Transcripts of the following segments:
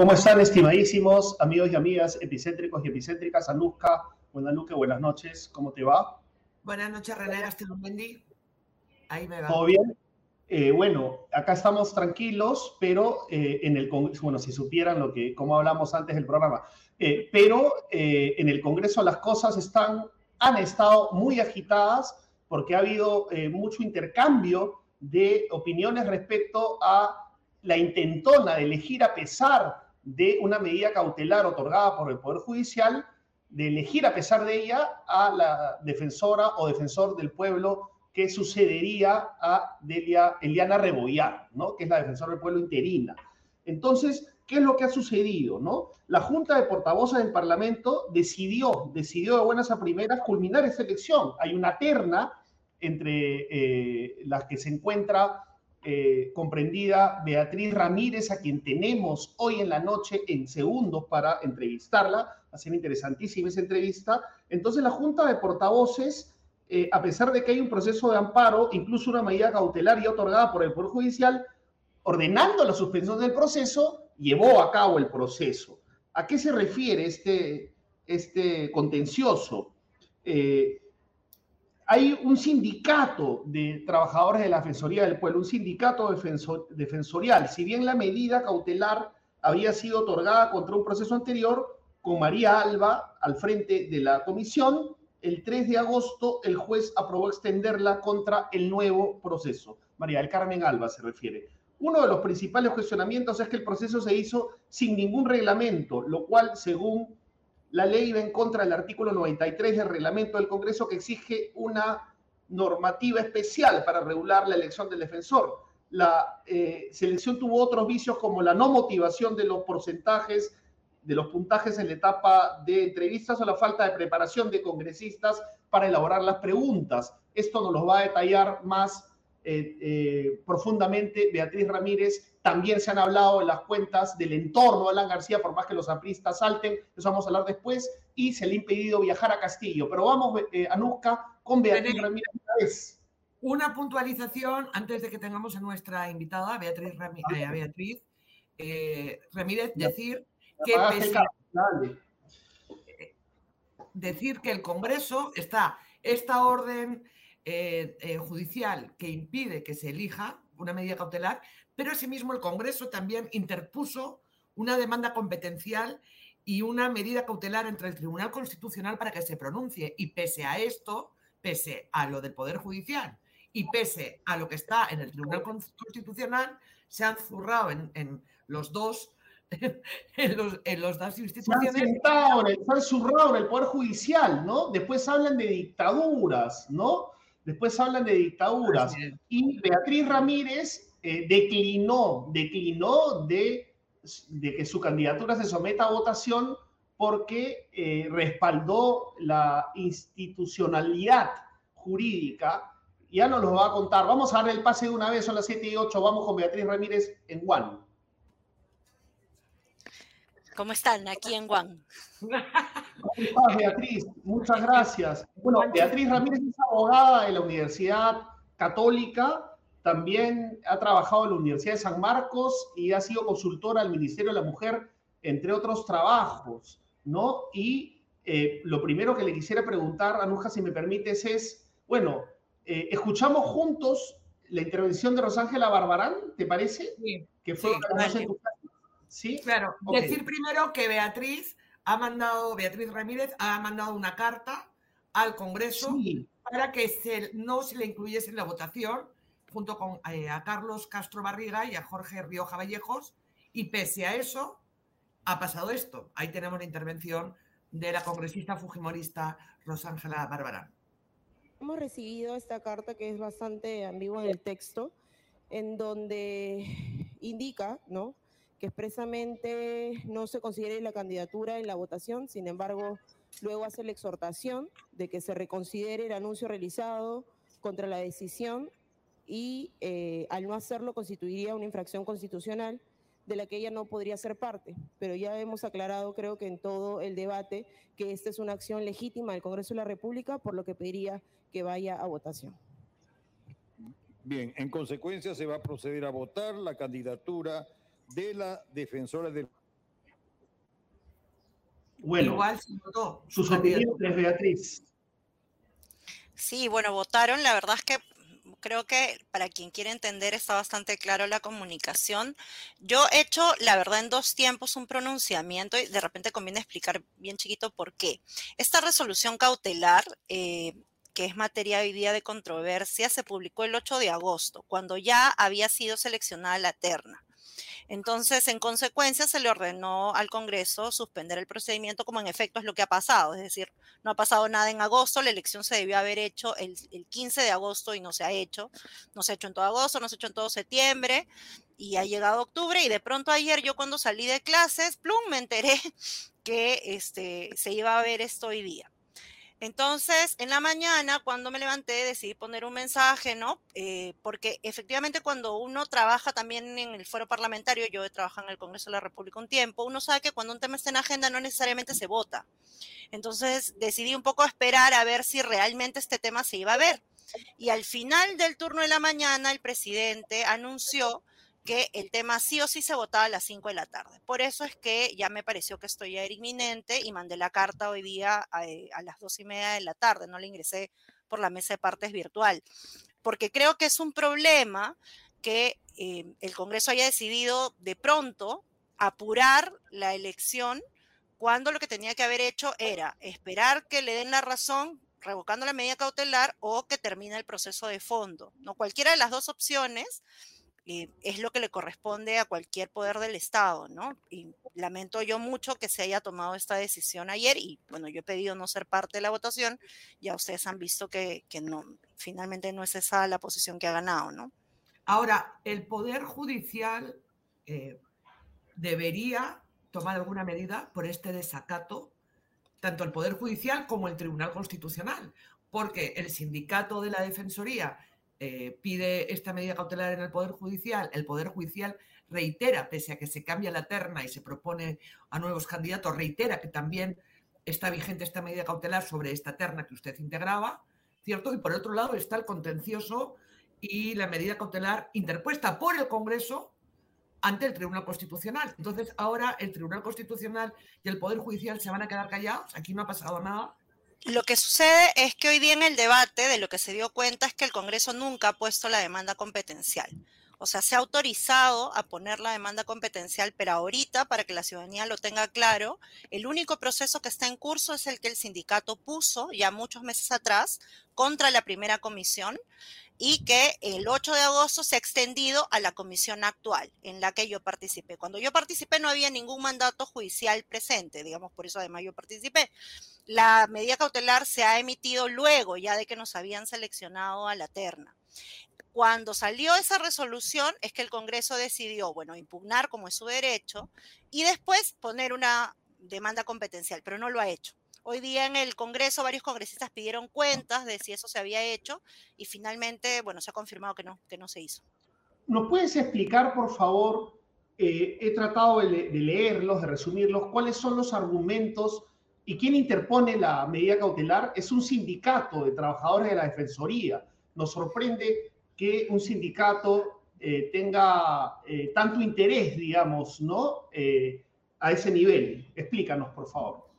¿Cómo están, estimadísimos amigos y amigas epicéntricos y epicéntricas? Anuska, buenas noches, buenas noches, ¿cómo te va? Buenas noches, René Wendy. Ahí me va. ¿Todo bien? Eh, bueno, acá estamos tranquilos, pero eh, en el Congreso, bueno, si supieran lo que, como hablamos antes del programa, eh, pero en el Congreso las cosas están, han estado muy agitadas porque ha habido mucho intercambio de opiniones respecto a la intentona de elegir a pesar de una medida cautelar otorgada por el Poder Judicial, de elegir a pesar de ella a la defensora o defensor del pueblo que sucedería a Delia, Eliana Rebollar, ¿no? que es la defensora del pueblo interina. Entonces, ¿qué es lo que ha sucedido? ¿no? La Junta de Portavoces del Parlamento decidió, decidió de buenas a primeras culminar esta elección. Hay una terna entre eh, las que se encuentra eh, comprendida Beatriz Ramírez, a quien tenemos hoy en la noche en segundos para entrevistarla. Va a ser interesantísima esa entrevista. Entonces la Junta de Portavoces, eh, a pesar de que hay un proceso de amparo, incluso una medida cautelar y otorgada por el Poder Judicial, ordenando la suspensión del proceso, llevó a cabo el proceso. ¿A qué se refiere este, este contencioso? Eh, hay un sindicato de trabajadores de la Defensoría del Pueblo, un sindicato defensorial. Si bien la medida cautelar había sido otorgada contra un proceso anterior, con María Alba al frente de la comisión, el 3 de agosto el juez aprobó extenderla contra el nuevo proceso. María del Carmen Alba se refiere. Uno de los principales cuestionamientos es que el proceso se hizo sin ningún reglamento, lo cual, según la ley va en contra del artículo 93 del reglamento del Congreso que exige una normativa especial para regular la elección del defensor. La eh, selección tuvo otros vicios como la no motivación de los porcentajes, de los puntajes en la etapa de entrevistas o la falta de preparación de congresistas para elaborar las preguntas. Esto nos lo va a detallar más eh, eh, profundamente Beatriz Ramírez. También se han hablado en las cuentas del entorno de Alan García, por más que los apristas salten, eso vamos a hablar después, y se le ha impedido viajar a Castillo. Pero vamos, eh, Anuska, con Beatriz Ramírez una vez. Una puntualización antes de que tengamos a nuestra invitada, Beatriz, Ramírez, Beatriz Ramírez, decir que decir que el Congreso está esta orden eh, eh, judicial que impide que se elija una medida cautelar, pero asimismo el Congreso también interpuso una demanda competencial y una medida cautelar entre el Tribunal Constitucional para que se pronuncie. Y pese a esto, pese a lo del Poder Judicial y pese a lo que está en el Tribunal Constitucional, se han zurrado en, los dos en los, dos instituciones. Se han, sentado, se han zurrado en el Poder Judicial, ¿no? Después hablan de dictaduras, ¿no? Después hablan de dictaduras. Y Beatriz Ramírez eh, declinó, declinó de, de, que su candidatura se someta a votación porque eh, respaldó la institucionalidad jurídica. Ya nos lo va a contar. Vamos a darle el pase de una vez, son las 7 y 8. Vamos con Beatriz Ramírez en Juan. ¿Cómo están aquí en Guam? ¿Cómo estás, Beatriz? Muchas gracias. Bueno, Beatriz Ramírez es abogada de la Universidad Católica, también ha trabajado en la Universidad de San Marcos y ha sido consultora del Ministerio de la Mujer, entre otros trabajos, ¿no? Y eh, lo primero que le quisiera preguntar, Anuja, si me permites, es, bueno, eh, escuchamos juntos la intervención de Rosángela Barbarán, ¿te parece? Sí. Que fue sí, Sí. Claro, decir primero que Beatriz ha mandado, Beatriz Ramírez ha mandado una carta al Congreso para que se, no se le incluyese en la votación junto con eh, a Carlos Castro Barriga y a Jorge Rioja Vallejos y pese a eso ha pasado esto. Ahí tenemos la intervención de la congresista fujimorista Rosángela Bárbara. Hemos recibido esta carta que es bastante ambigua en el texto, en donde indica, ¿no? Que expresamente no se considere la candidatura en la votación, sin embargo, luego hace la exhortación de que se reconsidere el anuncio realizado contra la decisión y eh, al no hacerlo constituiría una infracción constitucional de la que ella no podría ser parte. Pero ya hemos aclarado, creo que en todo el debate, que esta es una acción legítima del Congreso de la República, por lo que pediría que vaya a votación. Bien, en consecuencia se va a proceder a votar la candidatura de la defensora del... Bueno, Igual se votó. Sus opiniones, Beatriz. Sí, bueno, votaron. La verdad es que creo que para quien quiere entender está bastante claro la comunicación. Yo he hecho, la verdad, en dos tiempos un pronunciamiento y de repente conviene explicar bien chiquito por qué. Esta resolución cautelar, eh, que es materia hoy día de controversia, se publicó el 8 de agosto, cuando ya había sido seleccionada la terna. Entonces, en consecuencia, se le ordenó al Congreso suspender el procedimiento, como en efecto es lo que ha pasado. Es decir, no ha pasado nada en agosto, la elección se debió haber hecho el, 15 de agosto y no se ha hecho. No se ha hecho en todo agosto, no se ha hecho en todo septiembre y ha llegado octubre y de pronto ayer yo cuando salí de clases, plum, me enteré que este, se iba a ver esto hoy día. Entonces, en la mañana, cuando me levanté, decidí poner un mensaje, ¿no? Eh, porque efectivamente cuando uno trabaja también en el foro parlamentario, yo he trabajado en el Congreso de la República un tiempo, uno sabe que cuando un tema está en agenda no necesariamente se vota. Entonces, decidí un poco esperar a ver si realmente este tema se iba a ver. Y al final del turno de la mañana, el presidente anunció que el tema sí o sí se votaba a las 5 de la tarde. Por eso es que ya me pareció que esto ya era inminente y mandé la carta hoy día a, eh, las 2 y media de la tarde, no la ingresé por la mesa de partes virtual, porque creo que es un problema que eh, el Congreso haya decidido de pronto apurar la elección cuando lo que tenía que haber hecho era esperar que le den la razón revocando la medida cautelar o que termine el proceso de fondo. No cualquiera de las dos opciones es lo que le corresponde a cualquier poder del Estado, ¿no? Y lamento yo mucho que se haya tomado esta decisión ayer y bueno, yo he pedido no ser parte de la votación, ya ustedes han visto que, finalmente no es esa la posición que ha ganado, ¿no? Ahora, el Poder Judicial eh, debería tomar alguna medida por este desacato, tanto el Poder Judicial como el Tribunal Constitucional, porque el sindicato de la Defensoría eh, pide esta medida cautelar en el Poder Judicial, el Poder Judicial reitera, pese a que se cambia la terna y se propone a nuevos candidatos, reitera que también está vigente esta medida cautelar sobre esta terna que usted integraba, ¿cierto? Y por otro lado está el contencioso y la medida cautelar interpuesta por el Congreso ante el Tribunal Constitucional. Entonces, ahora el Tribunal Constitucional y el Poder Judicial se van a quedar callados, aquí no ha pasado nada, lo que sucede es que hoy día en el debate de lo que se dio cuenta es que el Congreso nunca ha puesto la demanda competencial. O sea, se ha autorizado a poner la demanda competencial, pero ahorita, para que la ciudadanía lo tenga claro, el único proceso que está en curso es el que el sindicato puso ya muchos meses atrás contra la primera comisión y que el 8 de agosto se ha extendido a la comisión actual en la que yo participé. Cuando yo participé no había ningún mandato judicial presente, digamos, por eso además yo participé. La medida cautelar se ha emitido luego ya de que nos habían seleccionado a la terna. Cuando salió esa resolución es que el Congreso decidió, bueno, impugnar como es su derecho y después poner una demanda competencial, pero no lo ha hecho. Hoy día en el Congreso varios congresistas pidieron cuentas de si eso se había hecho y finalmente, bueno, se ha confirmado que no, que no se hizo. ¿Nos puedes explicar, por favor? Eh, he tratado de, leerlos, de resumirlos, cuáles son los argumentos y quién interpone la medida cautelar. Es un sindicato de trabajadores de la Defensoría. Nos sorprende que un sindicato eh, tenga eh, tanto interés, digamos, ¿no? a ese nivel. Explícanos, por favor.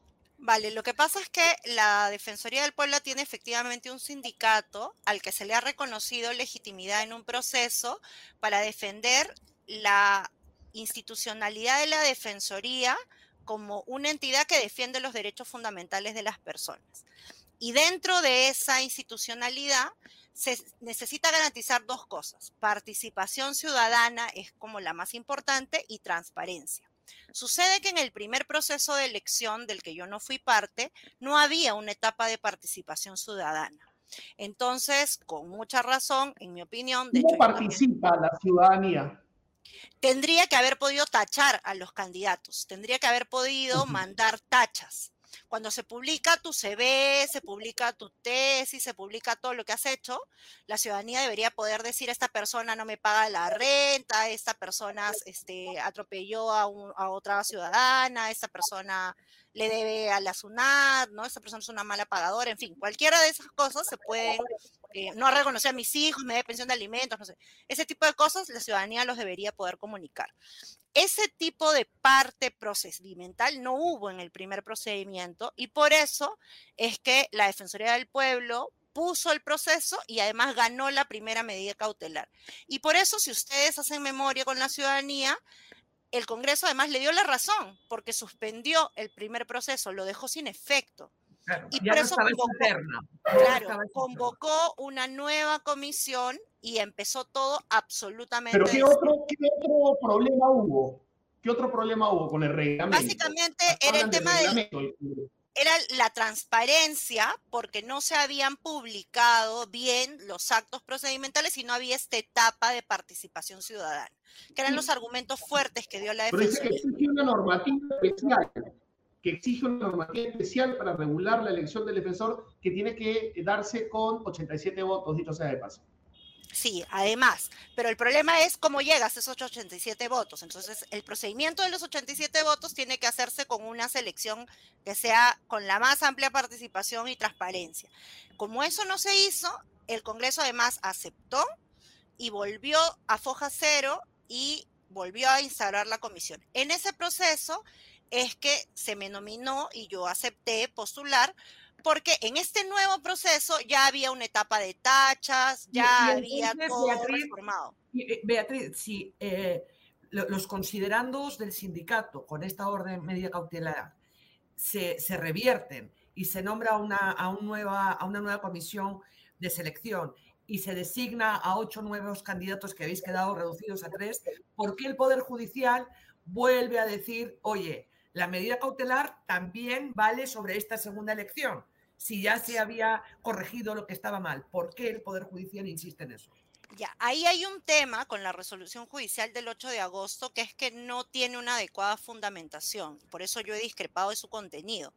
Vale, lo que pasa es que la Defensoría del Pueblo tiene efectivamente un sindicato al que se le ha reconocido legitimidad en un proceso para defender la institucionalidad de la Defensoría como una entidad que defiende los derechos fundamentales de las personas. Y dentro de esa institucionalidad se necesita garantizar dos cosas. Participación ciudadana es como la más importante y transparencia. Sucede que en el primer proceso de elección del que yo no fui parte, no había una etapa de participación ciudadana. Entonces, con mucha razón, en mi opinión, de ¿Cómo participa la ciudadanía? Tendría que haber podido tachar a los candidatos, tendría que haber podido mandar tachas. Cuando se publica tu CV, se publica tu tesis, se publica todo lo que has hecho, la ciudadanía debería poder decir, esta persona no me paga la renta, esta persona este, atropelló a, a otra ciudadana, esta persona le debe a la SUNAT, ¿no? Esta persona es una mala pagadora, en fin, cualquiera de esas cosas se pueden, eh, no reconocer a mis hijos, me debe pensión de alimentos, no sé. Ese tipo de cosas la ciudadanía los debería poder comunicar. Ese tipo de parte procedimental no hubo en el primer procedimiento y por eso es que la Defensoría del Pueblo puso el proceso y además ganó la primera medida cautelar. Y por eso, si ustedes hacen memoria con la ciudadanía, el Congreso además le dio la razón porque suspendió el primer proceso, lo dejó sin efecto. Y por eso convocó, una nueva comisión y empezó todo absolutamente. Pero ¿qué otro, ¿qué otro problema hubo? ¿Qué otro problema hubo con el reglamento? Básicamente era el tema del era la transparencia, porque no se habían publicado bien los actos procedimentales y no había esta etapa de participación ciudadana, que eran los argumentos fuertes que dio la defensa. Pero que exige una normativa especial, que exige una normativa especial para regular la elección del defensor, que tiene que darse con 87 votos, dicho sea de paso. Sí, además, pero el problema es cómo llegas a esos 87 votos. Entonces, el procedimiento de los 87 votos tiene que hacerse con una selección que sea con la más amplia participación y transparencia. Como eso no se hizo, el Congreso además aceptó y volvió a foja cero y volvió a instalar la comisión. En ese proceso es que se me nominó y yo acepté postular porque en este nuevo proceso ya había una etapa de tachas, ya había todo Beatriz, reformado. Eh, Beatriz, si eh, los considerandos del sindicato con esta orden media cautelar se, revierten y se nombra una, a, un nueva, a una nueva comisión de selección y se designa a ocho nuevos candidatos que habéis quedado reducidos a tres, ¿por qué el Poder Judicial vuelve a decir, oye, la medida cautelar también vale sobre esta segunda elección? si ya se había corregido lo que estaba mal. ¿Por qué el Poder Judicial insiste en eso? Ya, ahí hay un tema con la resolución judicial del 8 de agosto que es que no tiene una adecuada fundamentación. Por eso yo he discrepado de su contenido.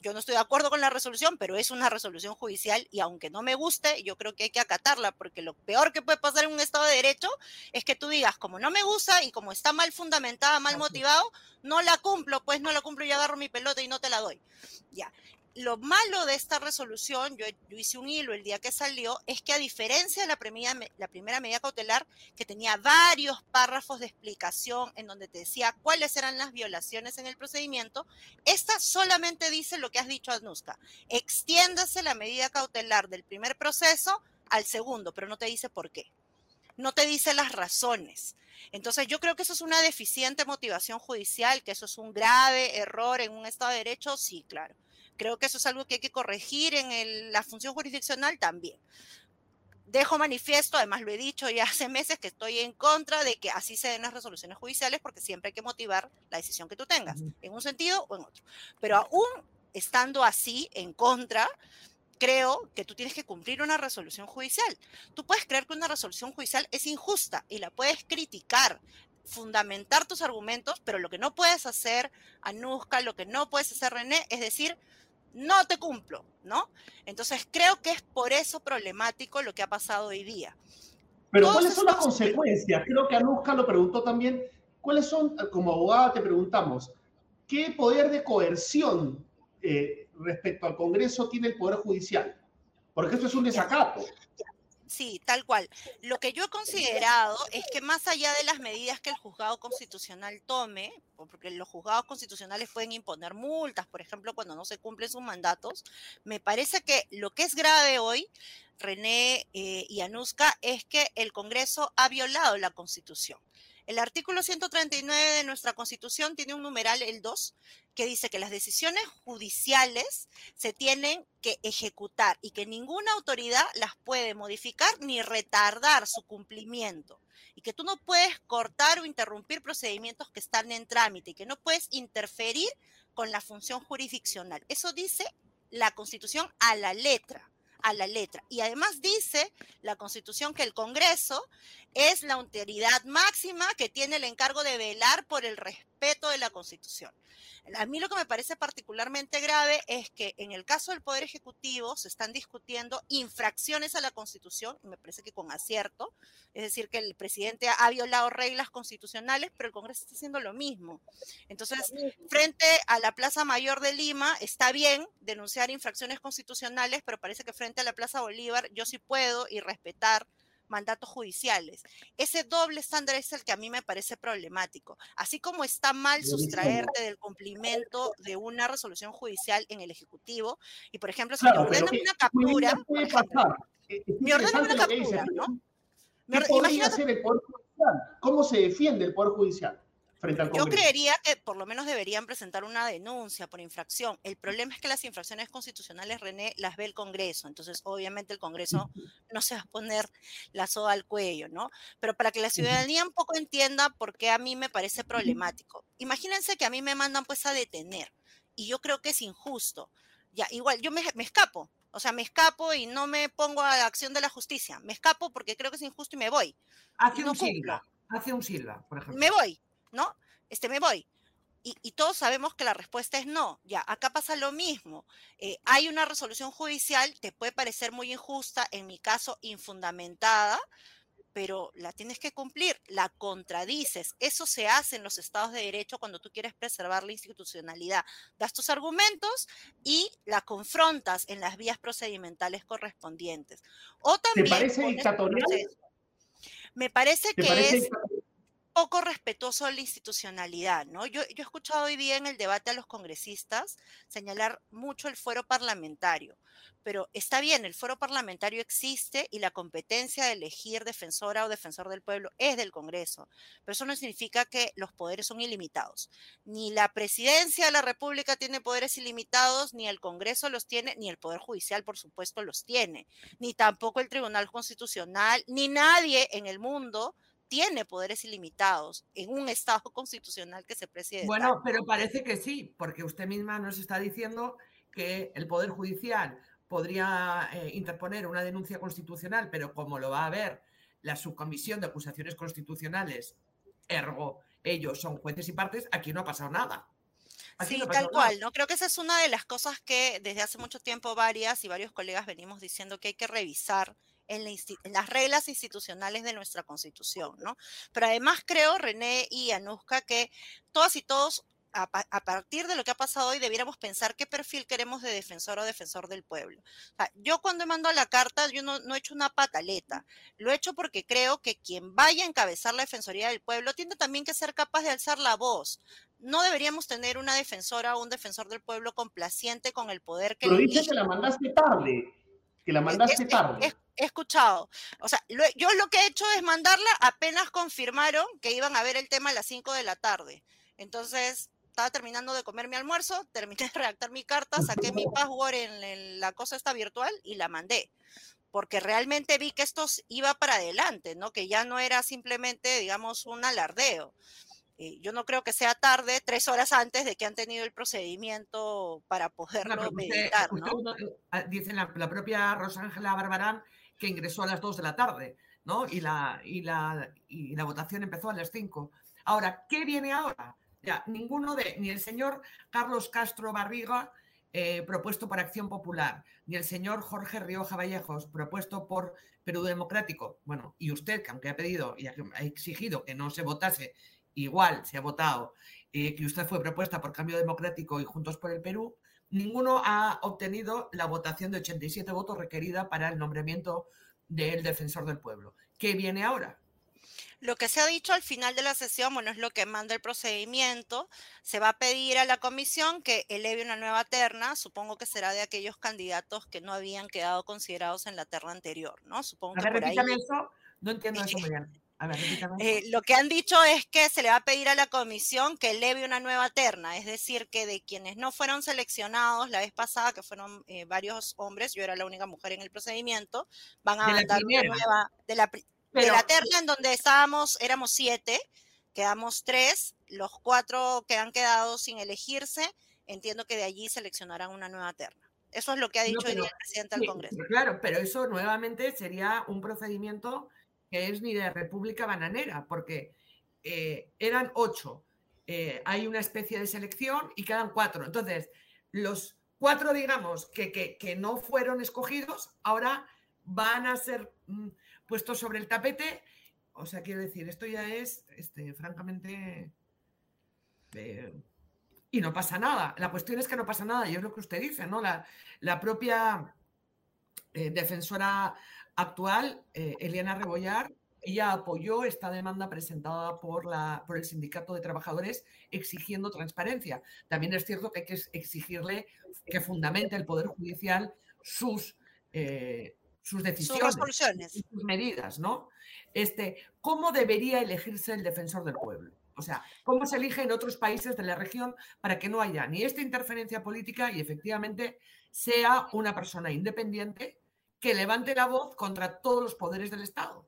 yo, no estoy de acuerdo con la resolución, pero es una resolución judicial y aunque no me guste, yo creo que hay que acatarla porque lo peor que puede pasar en un Estado de Derecho es que tú digas, como no me gusta y como está mal fundamentada, mal motivado, no la cumplo, pues no la cumplo y agarro mi pelota y no te la doy. Ya lo malo de esta resolución, yo, hice un hilo el día que salió, es que a diferencia de la primera, medida cautelar, que tenía varios párrafos de explicación en donde te decía cuáles eran las violaciones en el procedimiento, esta solamente dice lo que has dicho, Anuska. Extiéndase la medida cautelar del primer proceso al segundo, pero no te dice por qué. No te dice las razones. Entonces yo creo que eso es una deficiente motivación judicial, que eso es un grave error en un Estado de Derecho, sí, claro Creo que eso es algo que hay que corregir en la función jurisdiccional también. Dejo manifiesto, además lo he dicho ya hace meses, que estoy en contra de que así se den las resoluciones judiciales porque siempre hay que motivar la decisión que tú tengas, en un sentido o en otro. Pero aún estando así, en contra, creo que tú tienes que cumplir una resolución judicial. Tú puedes creer que una resolución judicial es injusta y la puedes criticar, fundamentar tus argumentos, pero lo que no puedes hacer, Anuska, lo que no puedes hacer, René, es decir, no te cumplo, ¿no? Entonces creo que es por eso problemático lo que ha pasado hoy día. Pero ¿cuáles son las consecuencias? Creo que Anuska lo preguntó también. ¿Cuáles son, como abogada te preguntamos, qué poder de coerción eh, respecto al Congreso tiene el Poder Judicial? Porque esto es un desacato. Sí, tal cual. Lo que yo he considerado es que más allá de las medidas que el juzgado constitucional tome, porque los juzgados constitucionales pueden imponer multas, por ejemplo, cuando no se cumplen sus mandatos, me parece que lo que es grave hoy, René eh, y Anuska, es que el Congreso ha violado la Constitución. El artículo 139 de nuestra Constitución tiene un numeral, el 2, que dice que las decisiones judiciales se tienen que ejecutar y que ninguna autoridad las puede modificar ni retardar su cumplimiento. Y que tú no puedes cortar o interrumpir procedimientos que están en trámite y que no puedes interferir con la función jurisdiccional. Eso dice la Constitución a la letra a la letra. Y además dice la Constitución que el Congreso es la autoridad máxima que tiene el encargo de velar por el respeto de la Constitución. A mí lo que me parece particularmente grave es que en el caso del Poder Ejecutivo se están discutiendo infracciones a la Constitución, y me parece que con acierto, es decir, que el presidente ha violado reglas constitucionales, pero el Congreso está haciendo lo mismo. Entonces, frente a la Plaza Mayor de Lima, está bien denunciar infracciones constitucionales, pero parece que frente a la Plaza Bolívar yo sí puedo y respetar mandatos judiciales. Ese doble estándar es el que a mí me parece problemático. Así como está mal sustraerte del cumplimiento de una resolución judicial en el Ejecutivo, y por ejemplo, si me ordenan una captura, me ordenan una captura, ¿no? ¿Qué podría hacer el Poder Judicial? ¿Cómo se defiende el Poder Judicial? Yo creería que por lo menos deberían presentar una denuncia por infracción. El problema es que las infracciones constitucionales, René, las ve el Congreso. Entonces, obviamente, el Congreso no se va a poner la soga al cuello, ¿no? Pero para que la ciudadanía un poco entienda por qué a mí me parece problemático. Imagínense que a mí me mandan pues a detener y yo creo que es injusto. Ya, igual, yo me, escapo. O sea, me escapo y no me pongo a la acción de la justicia. Me escapo porque creo que es injusto y me voy. Hace un Silva. Hace un Silva, por ejemplo. Me voy. ¿No? Este, me voy. Y, todos sabemos que la respuesta es no. Ya, acá pasa lo mismo. Eh, hay una resolución judicial, te puede parecer muy injusta, en mi caso infundamentada, pero la tienes que cumplir, la contradices. Eso se hace en los estados de derecho cuando tú quieres preservar la institucionalidad. Das tus argumentos y la confrontas en las vías procedimentales correspondientes. O también ¿Te parece dictatorial? Me parece que es poco respetuoso de la institucionalidad, ¿no? Yo, yo he escuchado hoy día en el debate a los congresistas señalar mucho el fuero parlamentario, pero está bien, el fuero parlamentario existe y la competencia de elegir defensora o defensor del pueblo es del Congreso, pero eso no significa que los poderes son ilimitados. Ni la presidencia de la República tiene poderes ilimitados, ni el Congreso los tiene, ni el Poder Judicial, por supuesto, los tiene, ni tampoco el Tribunal Constitucional, ni nadie en el mundo tiene poderes ilimitados en un Estado constitucional que se preside. Bueno, pero parece que sí, porque usted misma nos está diciendo que el Poder Judicial podría eh, interponer una denuncia constitucional, pero como lo va a ver la subcomisión de acusaciones constitucionales, ergo ellos son jueces y partes, aquí no ha pasado nada. sí, tal cual, ¿no? Creo que esa es una de las cosas que desde hace mucho tiempo varias y varios colegas venimos diciendo que hay que revisar en, las reglas institucionales de nuestra constitución, ¿no? Pero además creo, René y Anuska, que todas y todos a, partir de lo que ha pasado hoy, debiéramos pensar qué perfil queremos de defensor o defensor del pueblo. yo cuando he mandado la carta, yo no, he hecho una pataleta. Lo he hecho porque creo que quien vaya a encabezar la Defensoría del Pueblo tiene también que ser capaz de alzar la voz. No deberíamos tener una defensora o un defensor del pueblo complaciente con el poder que... Pero dice que la mandaste tarde, que la mandaste tarde he escuchado. O sea, yo lo que he hecho es mandarla apenas confirmaron que iban a ver el tema a las 5 de la tarde. Entonces, estaba terminando de comer mi almuerzo, terminé de redactar mi carta, saqué mi password en, la cosa esta virtual y la mandé. Porque realmente vi que esto iba para adelante, ¿no? Que ya no era simplemente, digamos, un alardeo. Eh, yo no creo que sea tarde, tres horas antes de que han tenido el procedimiento para poderlo meditar, ¿no? Ah, dice la, la propia Rosángela Barbarán que ingresó a las 2 de la tarde, ¿no? Y la, y la, y la votación empezó a las 5. Ahora, ¿qué viene ahora? Ya, ninguno de, ni el señor Carlos Castro Barriga, eh, propuesto por Acción Popular, ni el señor Jorge Rioja Vallejos, propuesto por Perú Democrático, bueno, y usted, que aunque ha pedido y ha exigido que no se votase, igual se ha votado, eh, que usted fue propuesta por Cambio Democrático y Juntos por el Perú, ninguno ha obtenido la votación de 87 votos requerida para el nombramiento del defensor del pueblo. ¿Qué viene ahora? Lo que se ha dicho al final de la sesión, bueno, es lo que manda el procedimiento. Se va a pedir a la comisión que eleve una nueva terna. Supongo que será de aquellos candidatos que no habían quedado considerados en la terna anterior, ¿no? Supongo a ver, eso. No entiendo eso, eh, lo que han dicho es que se le va a pedir a la comisión que eleve una nueva terna, es decir, que de quienes no fueron seleccionados la vez pasada, que fueron eh, varios hombres, yo era la única mujer en el procedimiento, van a mandar una nueva, de la, de la terna en donde estábamos, éramos siete, quedamos tres, los cuatro que han quedado sin elegirse, entiendo que de allí seleccionarán una nueva terna. Eso es lo que ha dicho el presidente del Congreso. Claro, pero eso nuevamente sería un procedimiento que es ni de República Bananera, porque eh, eran ocho. Eh, hay una especie de selección y quedan cuatro. Entonces, los cuatro, digamos, que, que, no fueron escogidos, ahora van a ser mm, puestos sobre el tapete. O sea, quiero decir, esto ya es, este, francamente, eh, y no pasa nada. La cuestión es que no pasa nada, y es lo que usted dice, ¿no? La, la propia defensora actual, eh, Eliana Rebollar, ella apoyó esta demanda presentada por, la, por el Sindicato de Trabajadores exigiendo transparencia. También es cierto que hay que exigirle que fundamente el Poder Judicial sus, eh, sus decisiones, sus, medidas, ¿no? Este, ¿Cómo debería elegirse el defensor del pueblo? O sea, cómo se elige en otros países de la región para que no haya ni esta interferencia política y efectivamente sea una persona independiente que levante la voz contra todos los poderes del Estado.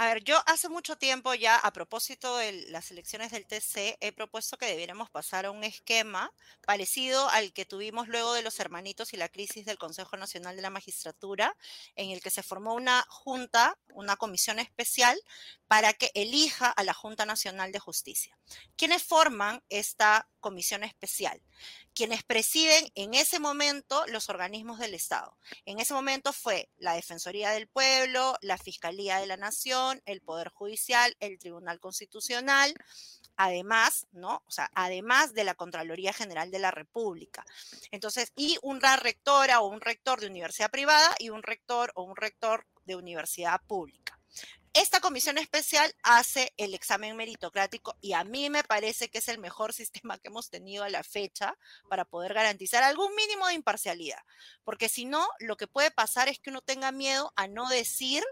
A ver, yo hace mucho tiempo ya, a propósito de las elecciones del TC, he propuesto que debiéramos pasar a un esquema parecido al que tuvimos luego de los hermanitos y la crisis del Consejo Nacional de la Magistratura, en el que se formó una junta, una comisión especial, para que elija a la Junta Nacional de Justicia. ¿Quiénes forman esta comisión especial? Quienes presiden en ese momento los organismos del Estado. En ese momento fue la Defensoría del Pueblo, la Fiscalía de la Nación, el Poder Judicial, el Tribunal Constitucional, además, ¿no? O sea, además de la Contraloría General de la República. Entonces, y una rectora o un rector de universidad privada y un rector o un rector de universidad pública. Esta comisión especial hace el examen meritocrático y a mí me parece que es el mejor sistema que hemos tenido a la fecha para poder garantizar algún mínimo de imparcialidad. Porque si no, lo que puede pasar es que uno tenga miedo a no decir,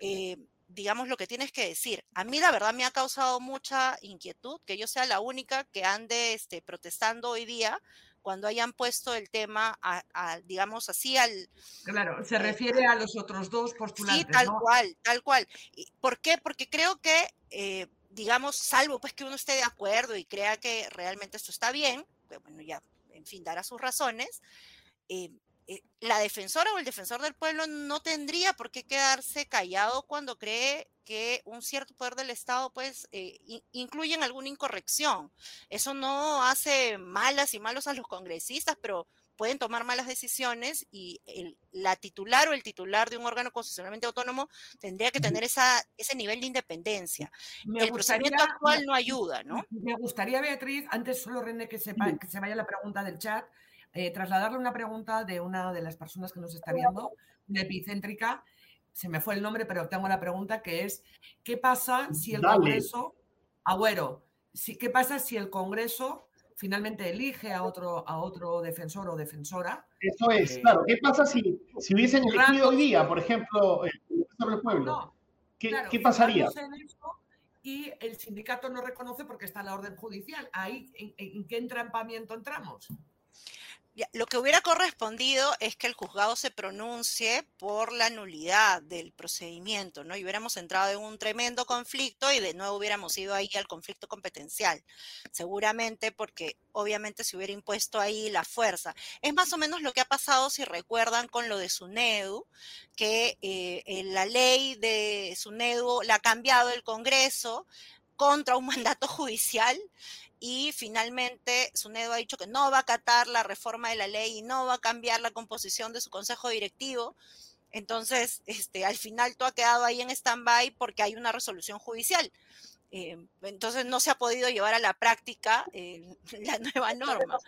eh, digamos, lo que tienes que decir. A mí la verdad me ha causado mucha inquietud que yo sea la única que ande este, protestando hoy día cuando hayan puesto el tema, a, digamos así, al... Claro, se eh, refiere a los otros dos postulantes. Sí, tal cual, tal cual. ¿Por qué? Porque creo que, eh, digamos, salvo pues que uno esté de acuerdo y crea que realmente esto está bien, pues, bueno, ya, en fin, dará sus razones, eh, la defensora o el defensor del pueblo no tendría por qué quedarse callado cuando cree que un cierto poder del Estado pues eh, alguna incorrección. Eso no hace malas y malos a los congresistas, pero pueden tomar malas decisiones y la titular o el titular de un órgano constitucionalmente autónomo tendría que tener esa, ese nivel de independencia. el procedimiento actual no ayuda, ¿no? Me gustaría, Beatriz, antes solo René que, sepa, que se vaya la pregunta del chat, eh, trasladarle una pregunta de una de las personas que nos está viendo, de Epicéntrica. Se me fue el nombre, pero tengo la pregunta que es, ¿qué pasa si el Congreso, Agüero, si, ¿qué pasa si el Congreso finalmente elige a otro, a otro defensor o defensora? Eso es, eh, claro. ¿Qué pasa si, si hubiesen elegido hoy día, por ejemplo, el defensor del pueblo? ¿Qué, ¿qué pasaría? y el sindicato no reconoce porque está la orden judicial. Ahí, ¿en, en qué entrampamiento entramos? Lo que hubiera correspondido es que el juzgado se pronuncie por la nulidad del procedimiento, ¿no? Y hubiéramos entrado en un tremendo conflicto y de nuevo hubiéramos ido ahí al conflicto competencial, seguramente porque obviamente se hubiera impuesto ahí la fuerza. Es más o menos lo que ha pasado, si recuerdan, con lo de SUNEDU, que eh, la ley de SUNEDU la ha cambiado el Congreso contra un mandato judicial y finalmente SUNEDO ha dicho que no va a acatar la reforma de la ley y no va a cambiar la composición de su consejo directivo. Entonces, este, al final todo ha quedado ahí en stand-by porque hay una resolución judicial. Eh, entonces no se ha podido llevar a la práctica eh, la nueva norma.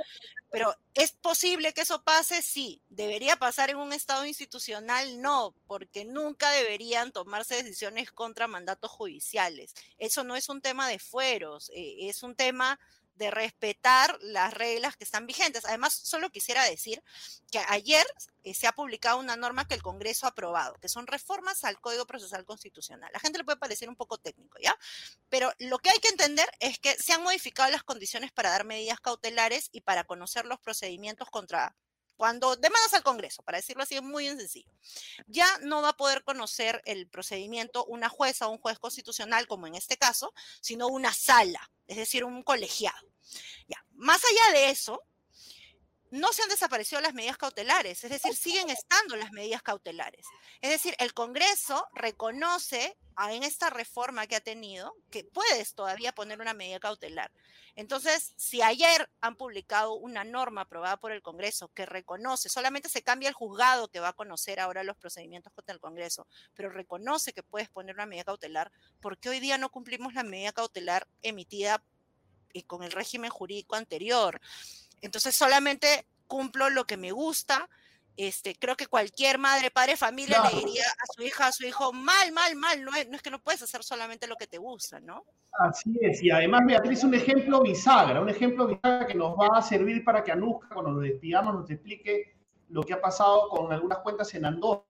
Pero ¿es posible que eso pase? Sí. ¿Debería pasar en un estado institucional? No, porque nunca deberían tomarse decisiones contra mandatos judiciales. Eso no es un tema de fueros, eh, es un tema de respetar las reglas que están vigentes. Además, solo quisiera decir que ayer eh, se ha publicado una norma que el Congreso ha aprobado, que son reformas al Código Procesal Constitucional. La gente le puede parecer un poco técnico, ¿ya? Pero lo que hay que entender es que se han modificado las condiciones para dar medidas cautelares y para conocer los procedimientos contra cuando demandas al Congreso, para decirlo así, es muy sencillo. Ya no va a poder conocer el procedimiento una jueza o un juez constitucional, como en este caso, sino una sala, es decir, un colegiado. Ya, más allá de eso, no se han desaparecido las medidas cautelares, es decir, siguen estando las medidas cautelares. Es decir, el Congreso reconoce en esta reforma que ha tenido que puedes todavía poner una medida cautelar. Entonces, si ayer han publicado una norma aprobada por el Congreso que reconoce, solamente se cambia el juzgado que va a conocer ahora los procedimientos contra el Congreso, pero reconoce que puedes poner una medida cautelar, ¿por qué hoy día no cumplimos la medida cautelar emitida eh, con el régimen jurídico anterior? Entonces solamente cumplo lo que me gusta. Este, creo que cualquier madre, padre, familia le diría a su hija, a su hijo, mal, mal, mal, no es, no es que no puedes hacer solamente lo que te gusta, ¿no? Así es, y además Beatriz, un ejemplo bisagra, un ejemplo bisagra que nos va a servir para que Anuska, cuando nos despidamos, nos explique lo que ha pasado con algunas cuentas en Andorra.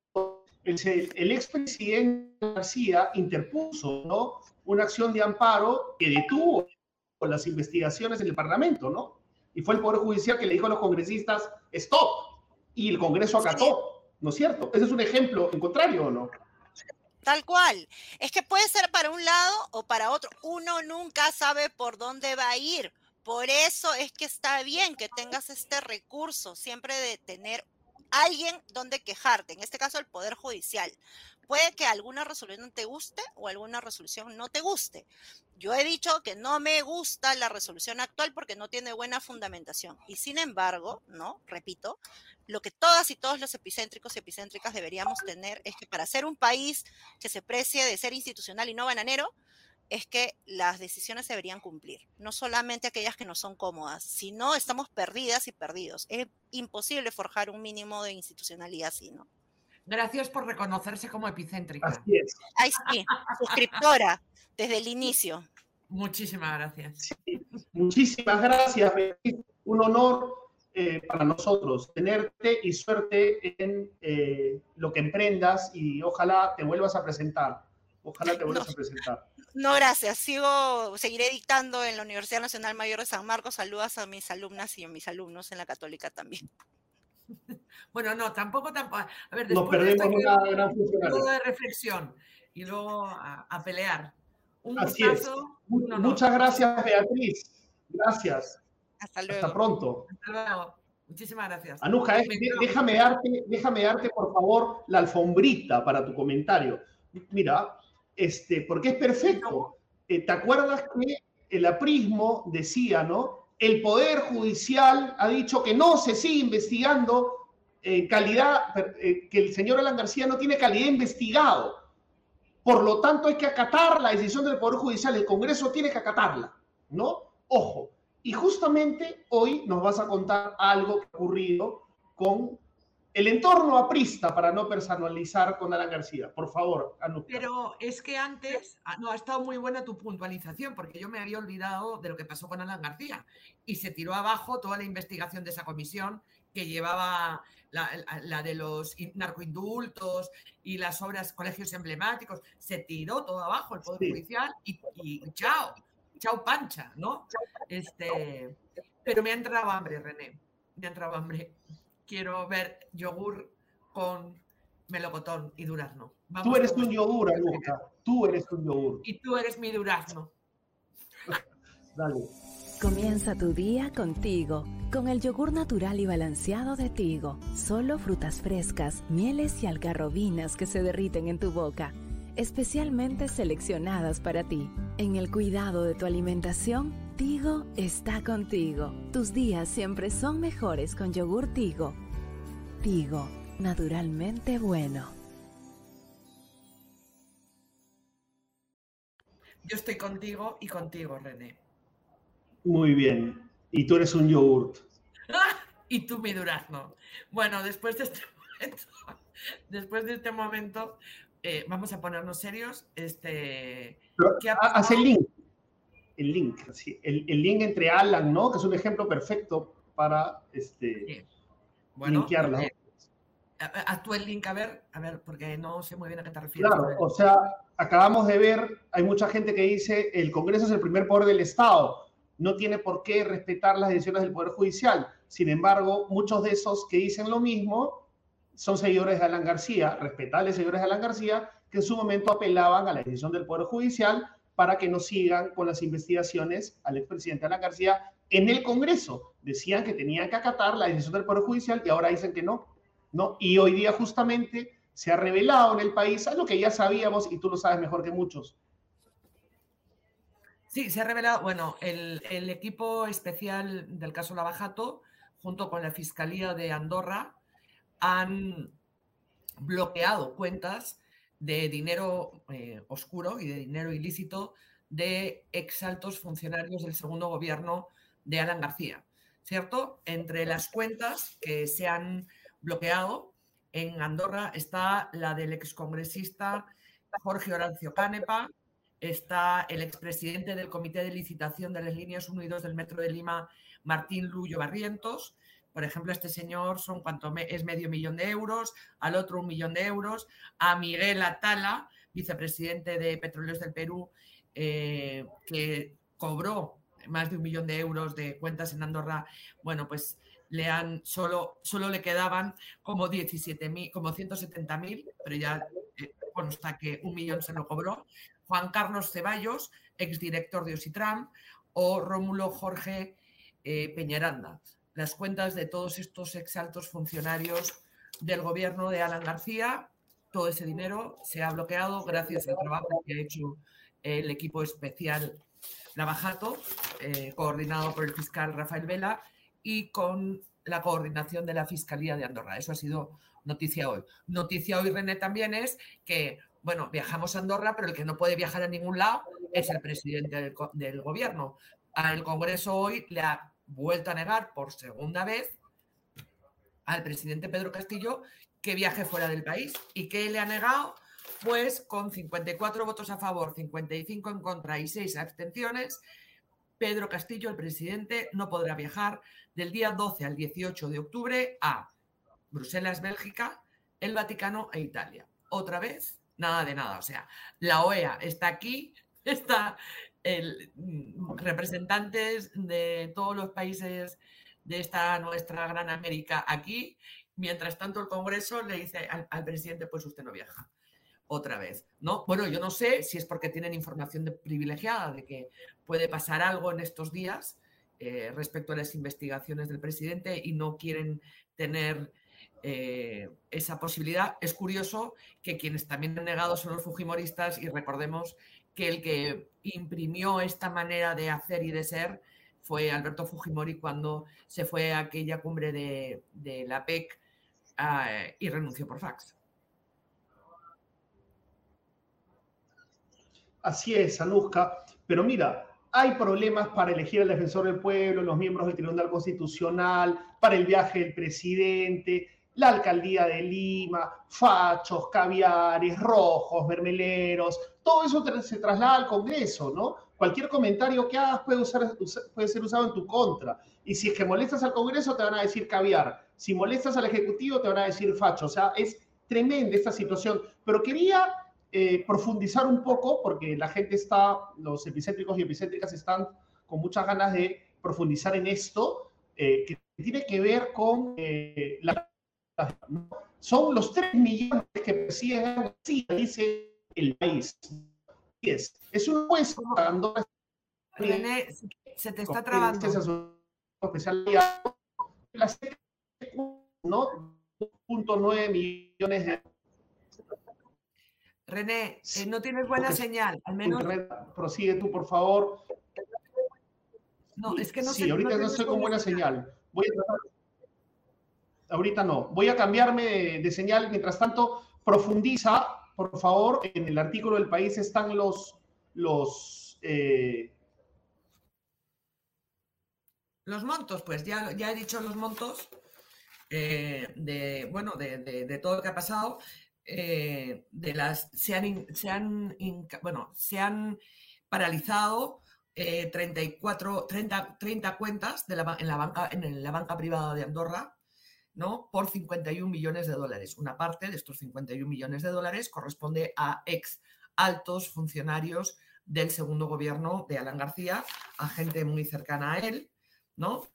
El, el expresidente García interpuso ¿no? una acción de amparo que detuvo las investigaciones en el Parlamento, ¿no? Y fue el Poder Judicial que le dijo a los congresistas, stop, y el Congreso acató, ¿no es cierto? Ese es un ejemplo en contrario, ¿o no? Tal cual. Es que puede ser para un lado o para otro. Uno nunca sabe por dónde va a ir. Por eso es que está bien que tengas este recurso, siempre de tener alguien donde quejarte, en este caso el Poder Judicial. Puede que alguna resolución te guste o alguna resolución no te guste. Yo he dicho que no me gusta la resolución actual porque no tiene buena fundamentación. Y sin embargo, ¿no? Repito, lo que todas y todos los epicéntricos y epicéntricas deberíamos tener es que para ser un país que se precie de ser institucional y no bananero, es que las decisiones se deberían cumplir, no solamente aquellas que no son cómodas, sino estamos perdidas y perdidos. Es imposible forjar un mínimo de institucionalidad así, ¿no? Gracias por reconocerse como epicéntrica. Así es. Ahí sí, suscriptora desde el inicio. Muchísimas gracias. muchísimas gracias, Un honor eh, para nosotros tenerte y suerte en eh, lo que emprendas y ojalá te vuelvas a presentar. Ojalá te vuelvas a presentar. No, gracias. Sigo, seguiré dictando en la Universidad Nacional Mayor de San Marcos. Saludas a mis alumnas y a mis alumnos en la Católica también. Bueno, no, tampoco, tampoco. A ver, después Nos perdemos de una gran de reflexión y luego a, pelear. Un Así es. Muchas gracias, Beatriz. Gracias. Hasta luego. Hasta pronto. Hasta luego. Muchísimas gracias. Anuja, eh, déjame, darte, déjame darte, por favor, la alfombrita para tu comentario. Mira, este, porque es perfecto. Eh, ¿Te acuerdas que el aprismo decía, ¿no? El Poder Judicial ha dicho que no se sigue investigando en calidad, eh, que el señor Alan García no tiene calidad investigado. Por lo tanto, hay que acatar la decisión del Poder Judicial. El Congreso tiene que acatarla, ¿no? Ojo. Y justamente hoy nos vas a contar algo que ha ocurrido con el entorno aprista para no personalizar con Alan García. Por favor, Pero es que antes, ah, no, ha estado muy buena tu puntualización, porque yo me había olvidado de lo que pasó con Alan García y se tiró abajo toda la investigación de esa comisión que llevaba la, de los narcoindultos y las obras, colegios emblemáticos, se tiró todo abajo el Poder Judicial y, y, chao, chao pancha, ¿no? Este, pero me ha entrado hambre, René, me ha entrado hambre. Quiero ver yogur con melocotón y durazno. tú eres un yogur, Aluca. Tú eres un yogur. Y tú eres mi durazno. Dale. Comienza tu día contigo, con el yogur natural y balanceado de Tigo. Solo frutas frescas, mieles y algarrobinas que se derriten en tu boca, especialmente seleccionadas para ti. En el cuidado de tu alimentación, Tigo está contigo. Tus días siempre son mejores con yogur Tigo. Tigo, naturalmente bueno. Yo estoy contigo y contigo, René. Muy bien. Y tú eres un yogurt. y tú mi durazno. Bueno, después de este momento, después de este momento, eh, vamos a ponernos serios. Este, haz el link. El link, sí. el, el, link entre Alan, ¿no? Que es un ejemplo perfecto para este, bueno, linkearla. Eh, haz tú el link a ver, a ver, porque no sé muy bien a qué te refieres. Claro, o sea, acabamos de ver, hay mucha gente que dice el Congreso es el primer poder del Estado no tiene por qué respetar las decisiones del Poder Judicial. Sin embargo, muchos de esos que dicen lo mismo son seguidores de Alan García, respetables seguidores de Alan García, que en su momento apelaban a la decisión del Poder Judicial para que no sigan con las investigaciones al expresidente Alan García en el Congreso. Decían que tenían que acatar la decisión del Poder Judicial y ahora dicen que no. ¿no? Y hoy día justamente se ha revelado en el país algo que ya sabíamos y tú lo sabes mejor que muchos. Sí, se ha revelado, bueno, el, el equipo especial del caso Lavajato, junto con la Fiscalía de Andorra, han bloqueado cuentas de dinero eh, oscuro y de dinero ilícito de exaltos funcionarios del segundo gobierno de Alan García, ¿cierto? Entre las cuentas que se han bloqueado en Andorra está la del excongresista Jorge Horacio Canepa, está el expresidente del Comité de Licitación de las Líneas 1 y 2 del Metro de Lima, Martín Luyo Barrientos, por ejemplo, este señor son cuanto es medio millón de euros, al otro un millón de euros, a Miguel Atala, vicepresidente de Petróleos del Perú, eh, que cobró más de un millón de euros de cuentas en Andorra, bueno, pues le han solo, solo le quedaban como 17 como 170 mil, pero ya eh, consta que un millón se lo cobró. Juan Carlos Ceballos, exdirector de Ositram, o Rómulo Jorge eh, Peñaranda las cuentas de todos estos exaltos funcionarios del gobierno de Alan García. Todo ese dinero se ha bloqueado gracias al trabajo que ha hecho el equipo especial Navajato, eh, coordinado por el fiscal Rafael Vela y con la coordinación de la Fiscalía de Andorra. Eso ha sido noticia hoy. Noticia hoy, René, también es que, bueno, viajamos a Andorra, pero el que no puede viajar a ningún lado es el presidente del, del gobierno. Al Congreso hoy le ha vuelto a negar por segunda vez al presidente Pedro Castillo que viaje fuera del país. ¿Y que le ha negado? Pues con 54 votos a favor, 55 en contra y 6 abstenciones, Pedro Castillo, el presidente, no podrá viajar del día 12 al 18 de octubre a Bruselas, Bélgica, el Vaticano e Italia. Otra vez, nada de nada. O sea, la OEA está aquí, está el, mm, representantes de todos los países de esta nuestra gran América aquí. Mientras tanto, el Congreso le dice al, presidente, pues usted no viaja otra vez, ¿no? Bueno, yo no sé si es porque tienen información privilegiada de que puede pasar algo en estos días eh, respecto a las investigaciones del presidente y no quieren tener eh, esa posibilidad. Es curioso que quienes también han negado son los fujimoristas y recordemos que el que imprimió esta manera de hacer y de ser fue Alberto Fujimori cuando se fue a aquella cumbre de, la PEC ah, y renunció por fax. Así es, Anuska. Pero mira, hay problemas para elegir al defensor del pueblo, los miembros del Tribunal Constitucional, para el viaje del presidente, la alcaldía de Lima, fachos, caviares, rojos, mermeleros, todo eso se traslada al Congreso, ¿no? Cualquier comentario que hagas puede, ser usado en tu contra. Y si es que molestas al Congreso, te van a decir caviar. Si molestas al Ejecutivo, te van a decir facho. O sea, es tremenda esta situación. Pero quería eh, profundizar un poco, porque la gente está, los epicéntricos y epicéntricas están con muchas ganas de profundizar en esto, eh, que tiene que ver con eh, la son los 3 millones que persiguen dice el país. Es, es un juez René, se te está trabando. ¿no? 2.9 millones de René, eh, no tienes buena señal, al menos. Prosigue tú, por favor. No, es que no Sí, ahorita no, estoy con buena señal. Voy a tratar ahorita no. Voy a cambiarme de, señal. Mientras tanto, profundiza, por favor. En el artículo del país están los, los, eh, los montos, pues ya, ya he dicho los montos eh, de, bueno, de, todo lo que ha pasado. Eh, de las, se han, se han, bueno, se han paralizado 34, 30, 30 cuentas de la, en, la banca, en la banca privada de Andorra ¿no? por 51 millones de dólares. Una parte de estos 51 millones de dólares corresponde a ex altos funcionarios del segundo gobierno de Alan García, a gente muy cercana a él, ¿no?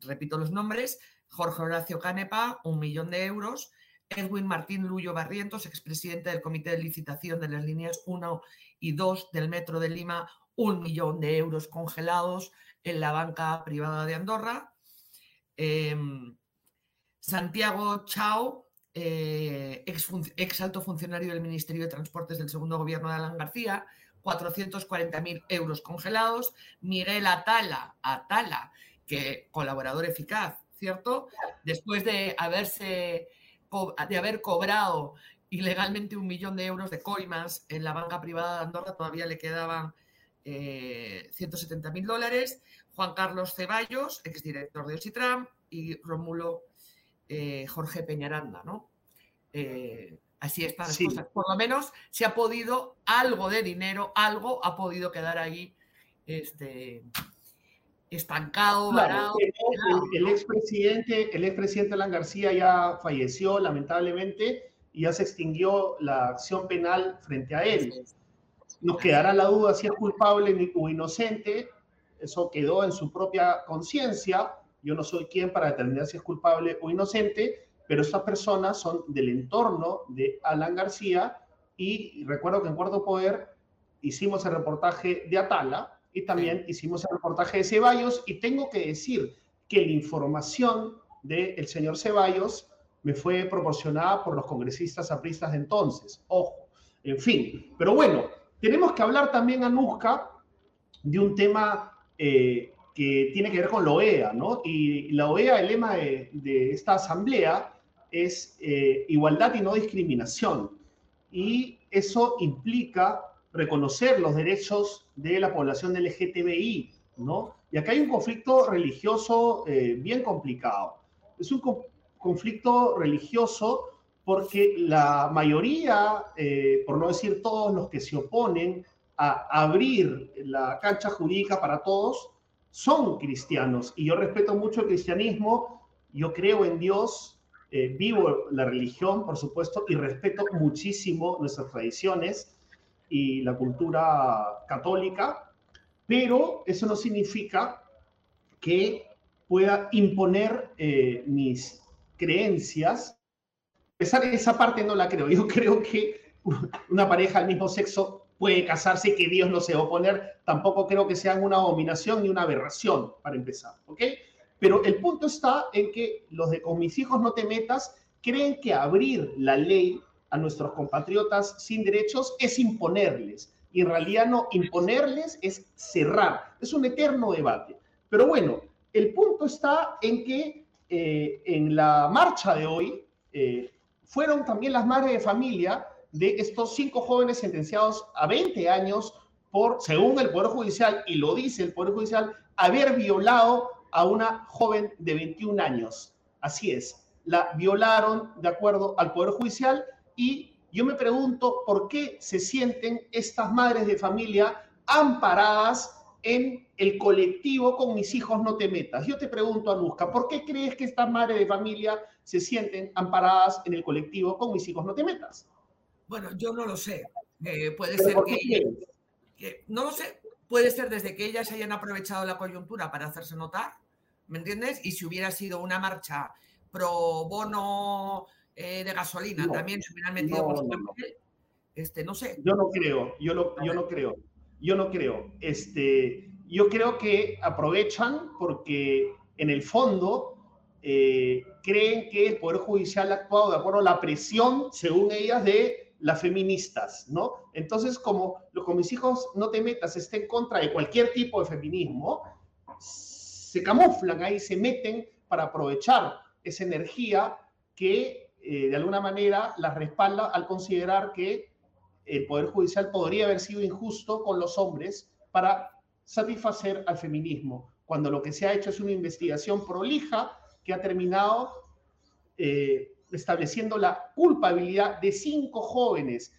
repito los nombres, Jorge Horacio Canepa, un millón de euros, Edwin Martín Luyo Barrientos, expresidente del Comité de Licitación de las líneas 1 y 2 del Metro de Lima, un millón de euros congelados en la banca privada de Andorra. Em, Santiago Chao, eh, ex, alto funcionario del Ministerio de Transportes del segundo gobierno de Alan García, 440.000 euros congelados. Miguel Atala, Atala, que colaborador eficaz, ¿cierto? Después de haberse de haber cobrado ilegalmente un millón de euros de coimas en la banca privada de Andorra, todavía le quedaban eh, 170 mil dólares. Juan Carlos Ceballos, exdirector de Ositram, y Rómulo eh, Jorge Peñaranda, ¿no? Eh, así están las cosas. Por lo menos se ha podido, algo de dinero, algo ha podido quedar ahí este, estancado, varado. El, expresidente, el expresidente Alan García ya falleció, lamentablemente, y ya se extinguió la acción penal frente a él. Nos quedará la duda si es culpable o inocente, eso quedó en su propia conciencia. Yo no soy quien para determinar si es culpable o inocente, pero estas personas son del entorno de Alan García y recuerdo que en Cuarto Poder hicimos el reportaje de Atala, y también hicimos el reportaje de Ceballos y tengo que decir que la información del señor Ceballos me fue proporcionada por los congresistas apristas de entonces. Ojo, en fin. Pero bueno, tenemos que hablar también, Anuska, de un tema eh, que tiene que ver con la OEA, ¿no? Y la OEA, el lema de, esta asamblea es eh, igualdad y no discriminación. Y eso implica reconocer los derechos de la población LGTBI, ¿no? Y acá hay un conflicto religioso eh, bien complicado. Es un conflicto religioso porque la mayoría, eh, por no decir todos los que se oponen a abrir la cancha jurídica para todos, son cristianos. Y yo respeto mucho el cristianismo, yo creo en Dios, eh, vivo la religión, por supuesto, y respeto muchísimo nuestras tradiciones y la cultura católica, pero eso no significa que pueda imponer eh, mis creencias. Esa, esa parte no la creo. Yo creo que una pareja del mismo sexo puede casarse que Dios no se va a oponer. Tampoco creo que sea una dominación ni una aberración, para empezar. ¿ok? Pero el punto está en que los de con mis hijos no te metas creen que abrir la ley a nuestros compatriotas sin derechos es imponerles. Y en realidad no, imponerles es cerrar. Es un eterno debate. Pero bueno, el punto está en que eh, en la marcha de hoy eh, fueron también las madres de familia de estos cinco jóvenes sentenciados a 20 años por, según el Poder Judicial, y lo dice el Poder Judicial, haber violado a una joven de 21 años. Así es, la violaron de acuerdo al Poder Judicial y yo me pregunto por qué se sienten estas madres de familia amparadas en el colectivo con mis hijos no te metas. Yo te pregunto, Anuska, ¿por qué crees que estas madres de familia se sienten amparadas en el colectivo con mis hijos no te metas? Bueno, yo no lo sé. Eh, puede ser que, no lo sé. Puede ser desde que ellas hayan aprovechado la coyuntura para hacerse notar, ¿me entiendes? Y si hubiera sido una marcha pro bono eh, de gasolina también se hubieran metido no, este, no sé. Yo no creo, yo, lo, yo no creo, yo no creo. Este, yo creo que aprovechan porque en el fondo eh, creen que el Poder Judicial ha actuado de acuerdo a la presión, según ellas, de las feministas, ¿no? Entonces, como con mis hijos no te metas, esté en contra de cualquier tipo de feminismo, se camuflan ahí, se meten para aprovechar esa energía que eh, de alguna manera las respalda al considerar que el Poder Judicial podría haber sido injusto con los hombres para satisfacer al feminismo, cuando lo que se ha hecho es una investigación prolija que ha terminado eh, estableciendo la culpabilidad de cinco jóvenes.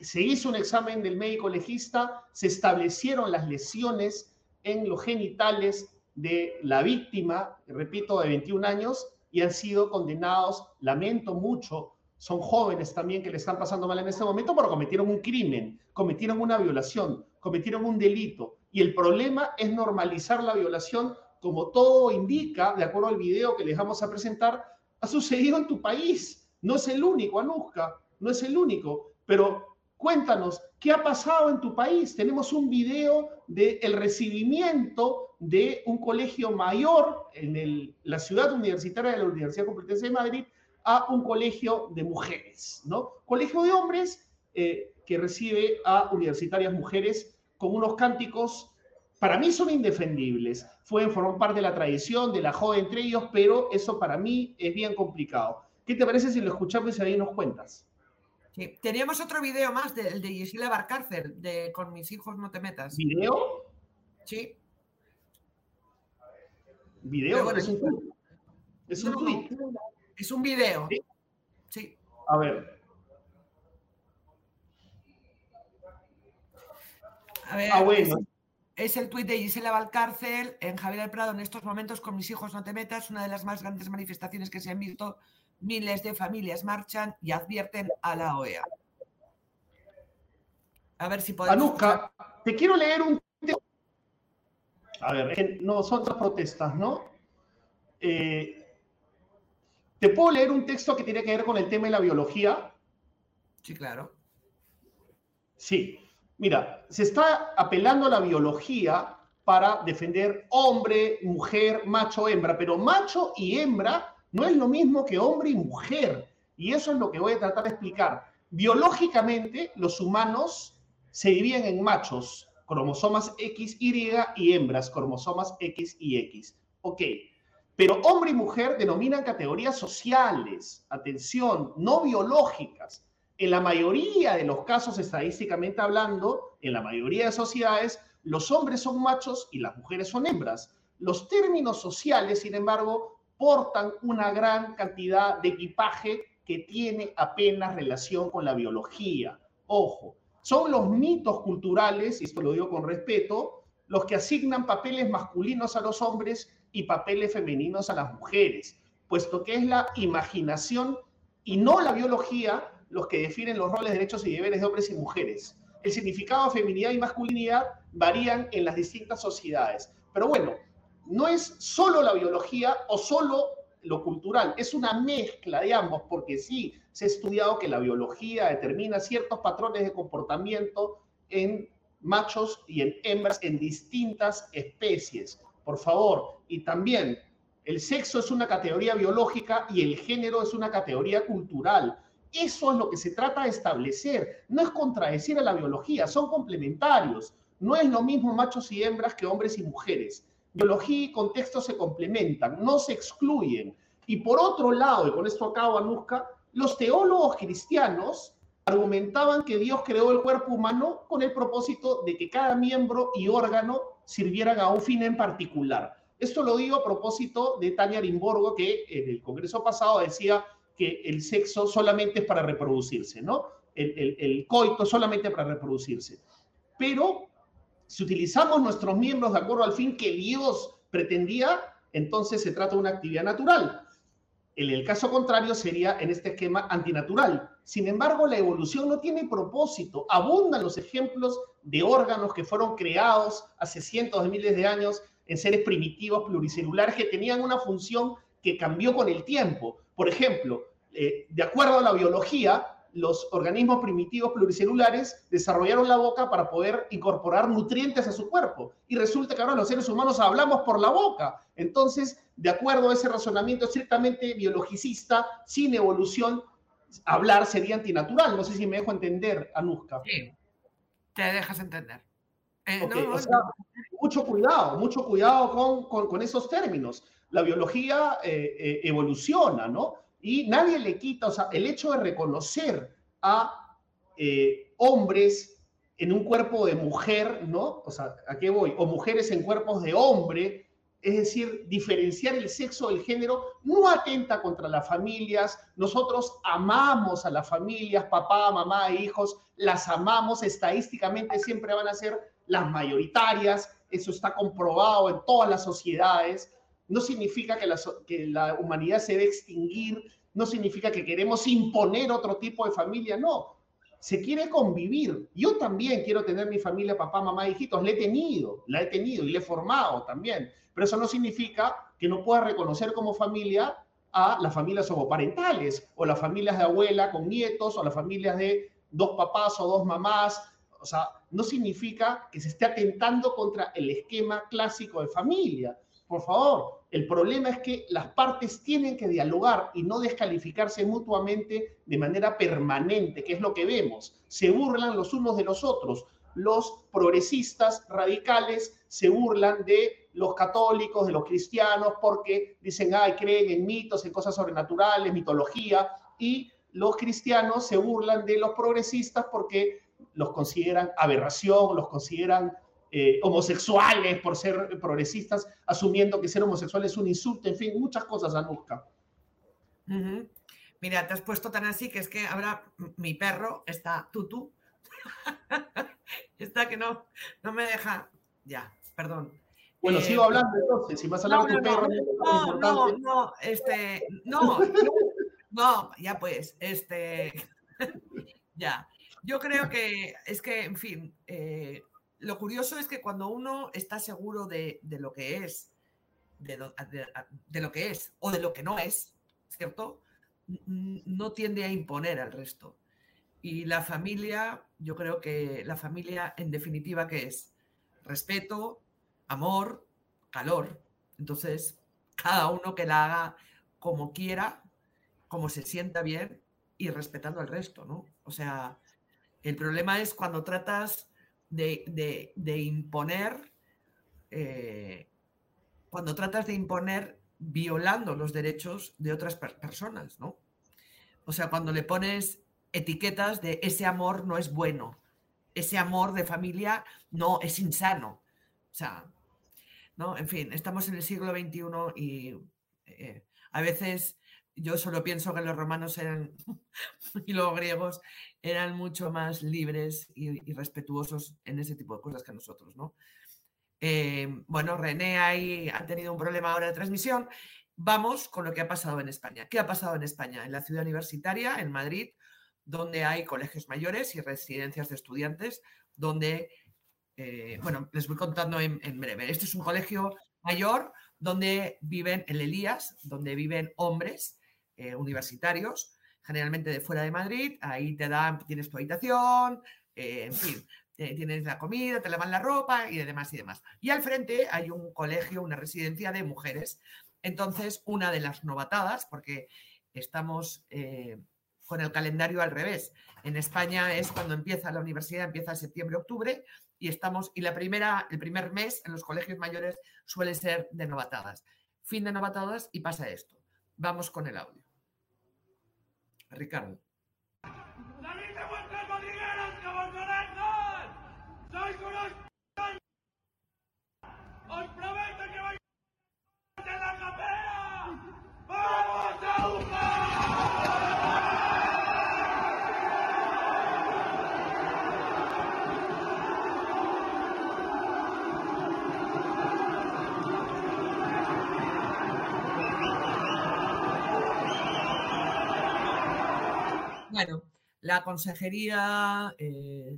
Se hizo un examen del médico legista, se establecieron las lesiones en los genitales de la víctima, repito, de 21 años, y han sido condenados, lamento mucho, son jóvenes también que le están pasando mal en este momento, pero cometieron un crimen, cometieron una violación, cometieron un delito. Y el problema es normalizar la violación, como todo indica, de acuerdo al video que les vamos a presentar, ha sucedido en tu país. No es el único, Anuska, no es el único, pero cuéntanos, ¿qué ha pasado en tu país? Tenemos un video del el recibimiento de un colegio mayor en la ciudad universitaria de la Universidad Complutense de Madrid a un colegio de mujeres, ¿no? Colegio de hombres eh, que recibe a universitarias mujeres con unos cánticos, para mí son indefendibles, pueden formar parte de la tradición, de la joda entre ellos, pero eso para mí es bien complicado. ¿Qué te parece si lo escuchamos y ahí nos cuentas? Sí. Teníamos otro video más del de Gisela Barcárcel, de Con mis hijos no te metas. ¿Video? Sí. ¿Video? es un Es un tweet. Es un video. Sí. A ver. A ver. Ah, bueno. Es, el tuit de Gisela Valcárcel en Javier del Prado. En estos momentos, con mis hijos no te metas, una de las más grandes manifestaciones que se han visto. Miles de familias marchan y advierten a la OEA. A ver si podemos. Anuska, te quiero leer un. A ver, no son otras protestas, ¿no? Eh, ¿Te puedo leer un texto que tiene que ver con el tema de la biología? Sí, claro. Sí. Mira, se está apelando a la biología para defender hombre, mujer, macho, hembra, pero macho y hembra no es lo mismo que hombre y mujer. Y eso es lo que voy a tratar de explicar. Biológicamente, los humanos se dividen en machos, cromosomas X, Y y hembras, cromosomas X y X. Ok. Pero hombre y mujer denominan categorías sociales, atención, no biológicas. En la mayoría de los casos, estadísticamente hablando, en la mayoría de sociedades, los hombres son machos y las mujeres son hembras. Los términos sociales, sin embargo, portan una gran cantidad de equipaje que tiene apenas relación con la biología. Ojo, son los mitos culturales, y esto lo digo con respeto, los que asignan papeles masculinos a los hombres y papeles femeninos a las mujeres, puesto que es la imaginación y no la biología los que definen los roles, derechos y deberes de hombres y mujeres. El significado de feminidad y masculinidad varían en las distintas sociedades. Pero bueno, no es solo la biología o solo lo cultural, es una mezcla de ambos, porque sí, se ha estudiado que la biología determina ciertos patrones de comportamiento en machos y en hembras en distintas especies por favor. Y también, el sexo es una categoría biológica y el género es una categoría cultural. Eso es lo que se trata de establecer. No es contradecir a la biología, son complementarios. No es lo mismo machos y hembras que hombres y mujeres. Biología y contexto se complementan, no se excluyen. Y por otro lado, y con esto acabo, Anuska, los teólogos cristianos argumentaban que Dios creó el cuerpo humano con el propósito de que cada miembro y órgano sirvieran a un fin en particular. Esto lo digo a propósito de Tania Rimborgo, que en el Congreso pasado decía que el sexo solamente es para reproducirse, ¿no? El, coito solamente para reproducirse. Pero si utilizamos nuestros miembros de acuerdo al fin que Dios pretendía, entonces se trata de una actividad natural. En el caso contrario sería en este esquema antinatural. Sin embargo, la evolución no tiene propósito. Abundan los ejemplos de órganos que fueron creados hace cientos de miles de años en seres primitivos pluricelulares que tenían una función que cambió con el tiempo. Por ejemplo, eh, de acuerdo a la biología, los organismos primitivos pluricelulares desarrollaron la boca para poder incorporar nutrientes a su cuerpo. Y resulta que ahora los seres humanos hablamos por la boca. Entonces, de acuerdo a ese razonamiento estrictamente biologicista, sin evolución, hablar sería antinatural. No sé si me dejo entender, Anuska. Sí, te dejas entender. Eh, mucho cuidado, mucho cuidado con, esos términos. La biología eh, eh, evoluciona, ¿no? y nadie le quita, o sea, el hecho de reconocer a eh, hombres en un cuerpo de mujer, ¿no? O sea, ¿a qué voy? O mujeres en cuerpos de hombre, es decir, diferenciar el sexo del género no atenta contra las familias. Nosotros amamos a las familias, papá, mamá, hijos, las amamos, estadísticamente siempre van a ser las mayoritarias, eso está comprobado en todas las sociedades no significa que la, humanidad se debe extinguir, no significa que queremos imponer otro tipo de familia, no. Se quiere convivir. Yo también quiero tener mi familia, papá, mamá, hijitos. La he tenido, la he tenido y la he formado también. Pero eso no significa que no pueda reconocer como familia a las familias homoparentales o las familias de abuela con nietos o las familias de dos papás o dos mamás. O sea, no significa que se esté atentando contra el esquema clásico de familia. Por favor, el problema es que las partes tienen que dialogar y no descalificarse mutuamente de manera permanente, que es lo que vemos. Se burlan los unos de los otros. Los progresistas radicales se burlan de los católicos, de los cristianos, porque dicen, ay, creen en mitos, en cosas sobrenaturales, mitología, y los cristianos se burlan de los progresistas porque los consideran aberración, los consideran eh, homosexuales por ser progresistas, asumiendo que ser homosexual es un insulto, en fin, muchas cosas, Anuska. Mira, te has puesto tan así que es que ahora mi perro está tutu. está que no, no me deja. Ya, perdón. Bueno, sigo eh, hablando entonces, si vas a hablar de tu perro. No, no, no, este, no, no, ya pues, este, ya. Yo creo que es que, en fin, eh, lo curioso es que cuando uno está seguro de, lo que es, de lo, que es o de lo que no es, ¿cierto? No tiende a imponer al resto. Y la familia, yo creo que la familia en definitiva, ¿qué es? Respeto, amor, calor. Entonces, cada uno que la haga como quiera, como se sienta bien y respetando al resto, ¿no? O sea, el problema es cuando tratas de, imponer, eh, cuando tratas de imponer violando los derechos de otras personas, ¿no? O sea, cuando le pones etiquetas de ese amor no es bueno, ese amor de familia no es insano. O sea, ¿no? En fin, estamos en el siglo XXI y eh, a veces yo solo pienso que los romanos eran y los griegos eran mucho más libres y, respetuosos en ese tipo de cosas que nosotros, ¿no? Eh, bueno, René ahí ha tenido un problema ahora de transmisión. Vamos con lo que ha pasado en España. ¿Qué ha pasado en España? En la ciudad universitaria, en Madrid, donde hay colegios mayores y residencias de estudiantes, donde, eh, bueno, les voy contando en, breve. Este es un colegio mayor donde viven, el Elías, donde viven hombres eh, universitarios, generalmente de fuera de Madrid, ahí te dan, tienes tu habitación, eh, en fin, tienes la comida, te lavan la ropa y demás y demás. Y al frente hay un colegio, una residencia de mujeres. Entonces, una de las novatadas, porque estamos eh, con el calendario al revés. En España es cuando empieza la universidad, empieza septiembre-octubre, y estamos, y la primera, el primer mes en los colegios mayores suele ser de novatadas. Fin de novatadas y pasa esto. Vamos con el audio. Ricardo. Bueno, la Consejería, eh,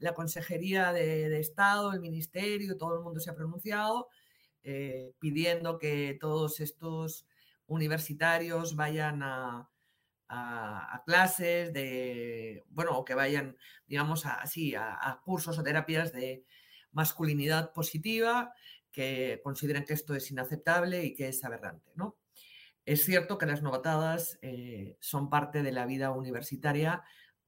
la Consejería de, Estado, el Ministerio, todo el mundo se ha pronunciado eh, pidiendo que todos estos universitarios vayan a, clases de, bueno, o que vayan, digamos, así, a, cursos o terapias de masculinidad positiva, que consideren que esto es inaceptable y que es aberrante, ¿no? Es cierto que las novatadas eh, son parte de la vida universitaria,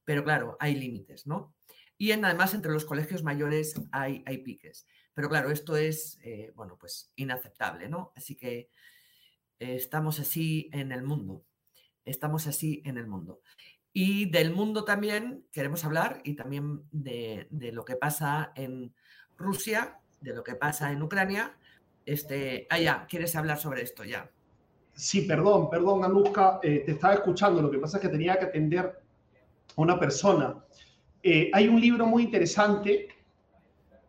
pero claro, hay límites, ¿no? Y además entre los colegios mayores hay, hay piques. Pero claro, esto es, eh, bueno, pues inaceptable, ¿no? Así que eh, estamos así en el mundo. Estamos así en el mundo. Y del mundo también queremos hablar y también de, lo que pasa en Rusia, de lo que pasa en Ucrania. Este, ah, ya, ¿quieres hablar sobre esto ya? Sí, perdón, perdón, Anuska, eh, te estaba escuchando. Lo que pasa es que tenía que atender a una persona. Eh, hay un libro muy interesante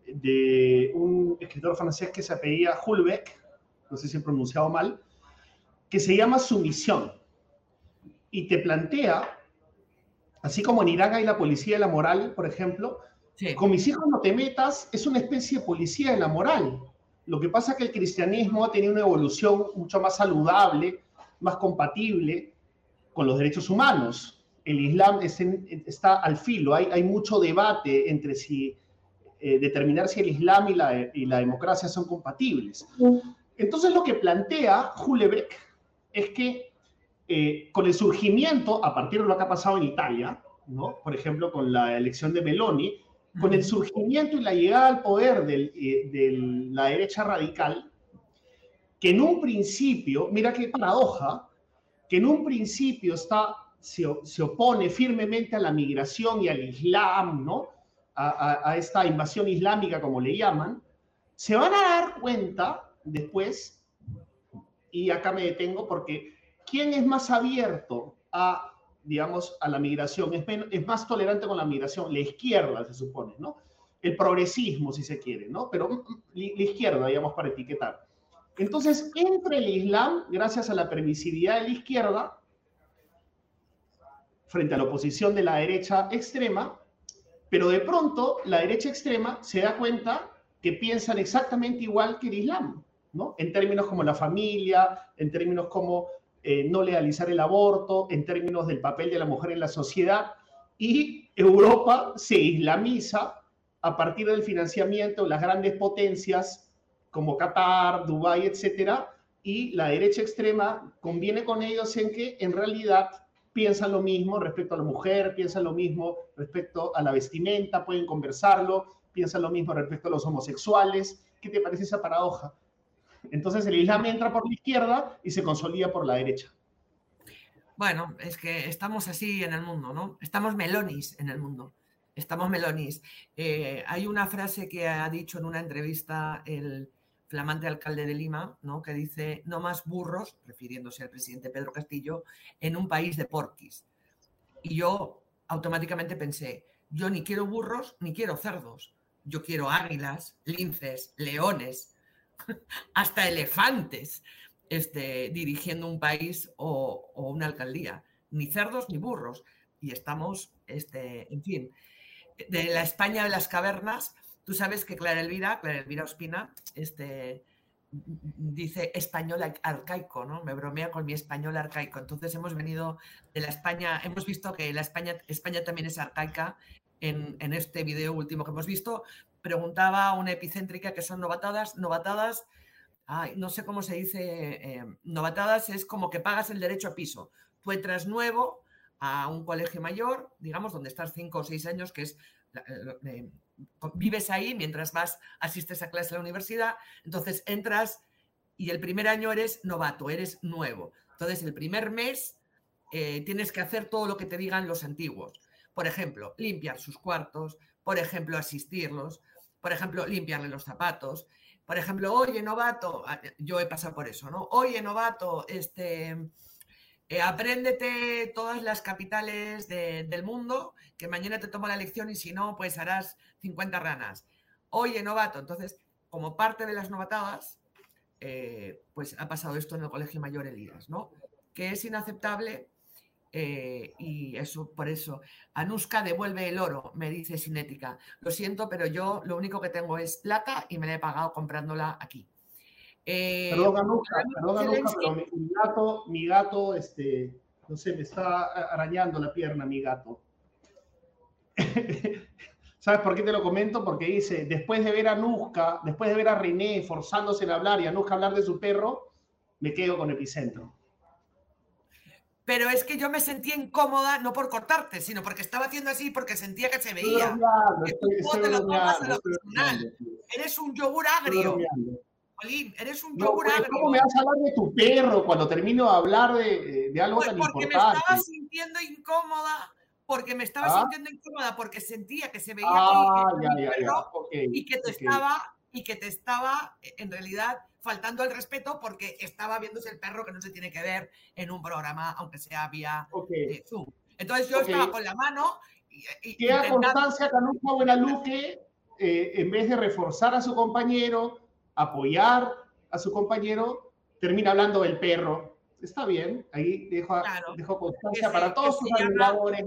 de un escritor francés que se apellía Hulbeck, no sé si he pronunciado mal, que se llama Sumisión. Y te plantea, así como en Irán hay la policía de la moral, por ejemplo, con mis hijos no te metas, es una especie de policía de la moral. Lo que pasa es que el cristianismo ha tenido una evolución mucho más saludable, más compatible con los derechos humanos. El Islam está al filo, hay, hay mucho debate entre si eh, determinar si el Islam y la, y la, democracia son compatibles. Entonces lo que plantea Hulebeck es que eh, con el surgimiento, a partir de lo que ha pasado en Italia, ¿no? por ejemplo con la elección de Meloni, con el surgimiento y la llegada al poder eh, de la derecha radical, que en un principio, mira qué paradoja, que en un principio está, se, se opone firmemente a la migración y al Islam, ¿no? A, a, esta invasión islámica, como le llaman, se van a dar cuenta después, y acá me detengo porque ¿quién es más abierto a digamos, a la migración, es, es más tolerante con la migración, la izquierda se supone, ¿no? El progresismo, si se quiere, ¿no? Pero mm, mm, la izquierda, digamos, para etiquetar. Entonces, entre el Islam, gracias a la permisividad de la izquierda, frente a la oposición de la derecha extrema, pero de pronto la derecha extrema se da cuenta que piensan exactamente igual que el Islam, ¿no? En términos como la familia, en términos como eh, no legalizar el aborto, en términos del papel de la mujer en la sociedad, y Europa se islamiza a partir del financiamiento de las grandes potencias como Qatar, Dubái, etcétera, y la derecha extrema conviene con ellos en que en realidad piensan lo mismo respecto a la mujer, piensan lo mismo respecto a la vestimenta, pueden conversarlo, piensan lo mismo respecto a los homosexuales. ¿Qué te parece esa paradoja? Entonces el Islam entra por la izquierda y se consolida por la derecha. Bueno, es que estamos así en el mundo, ¿no? Estamos melonis en el mundo. Estamos melonis. Eh, hay una frase que ha dicho en una entrevista el flamante alcalde de Lima, ¿no? Que dice, no más burros, refiriéndose al presidente Pedro Castillo, en un país de porquis. Y yo automáticamente pensé, yo ni quiero burros ni quiero cerdos. Yo quiero águilas, linces, leones, hasta elefantes este, dirigiendo un país o, una alcaldía, ni cerdos ni burros. Y estamos, este, en fin, de la España de las cavernas, tú sabes que Clara Elvira, Clara Elvira Ospina, este, dice español arcaico, ¿no? Me bromea con mi español arcaico. Entonces hemos venido de la España, hemos visto que la España, España también es arcaica en, en este video último que hemos visto, preguntaba una epicéntrica que son novatadas. Novatadas, no sé cómo se dice, eh, novatadas es como que pagas el derecho a piso. Tú entras nuevo a un colegio mayor, digamos, donde estás cinco o seis años, que es eh, vives ahí mientras vas, asistes a clase a la universidad, entonces entras y el primer año eres novato, eres nuevo. Entonces el primer mes eh, tienes que hacer todo lo que te digan los antiguos. Por ejemplo, limpiar sus cuartos, por ejemplo, asistirlos, por ejemplo, limpiarle los zapatos. Por ejemplo, oye, novato, ah, yo he pasado por eso, ¿no? Oye, novato, este, eh, apréndete todas las capitales del mundo, que mañana te tomo la lección y si no, pues harás 50 ranas. Oye, novato, entonces, como parte de las novatadas, eh, pues ha pasado esto en el Colegio Mayor Elías, ¿no? Que es inaceptable eh, y eso, por eso, Anuska devuelve el oro, me dice Cinética. Lo siento, pero yo lo único que tengo es plata y me la he pagado comprándola aquí. Eh, perdón, Anuska, perdón, Anuska, pero mi, gato, mi gato, este, no sé, me está arañando la pierna, mi gato. ¿Sabes por qué te lo comento? Porque dice, después de ver a Anuska, después de ver a René forzándose en hablar y a Anuska hablar de su perro, me quedo con Epicentro pero es que yo me sentía incómoda no por cortarte, sino porque estaba haciendo así porque sentía que se veía. Eres un yogur agrio. eres un yogur agrio. ¿Cómo me vas a hablar de tu perro cuando termino de hablar de, de algo pues tan porque importante? Porque me estaba sintiendo incómoda, porque me estaba ¿Ah? sintiendo incómoda, porque sentía que se veía ah, que, y que te estaba y que te estaba en realidad faltando el respeto porque estaba viéndose el perro que no se tiene que ver en un programa, aunque sea vía eh, Zoom. Entonces yo estaba con la mano. Y, Queda constancia que Anuska Buenaluque, eh, en vez de reforzar a su compañero, apoyar a su compañero, termina hablando del perro. Está bien, ahí dejo, dejo constancia para todos sus admiradores.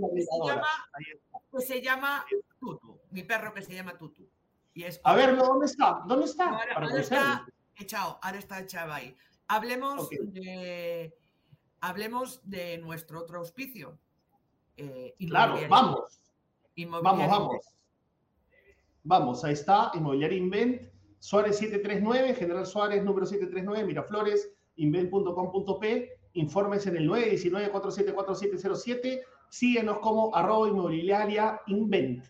Que se llama Tutu, mi perro que se llama Tutu. Y es a ver, ¿dónde está? ¿Dónde está? ahora está echado, ahora está echado ahí. Hablemos de, hablemos de nuestro otro auspicio. Eh, claro, vamos. Vamos, vamos. Vamos, ahí está, Inmobiliaria Invent, Suárez 739, General Suárez número 739, Miraflores, invent.com.p, informes en el 919-474707, síguenos como arroba inmobiliaria invent,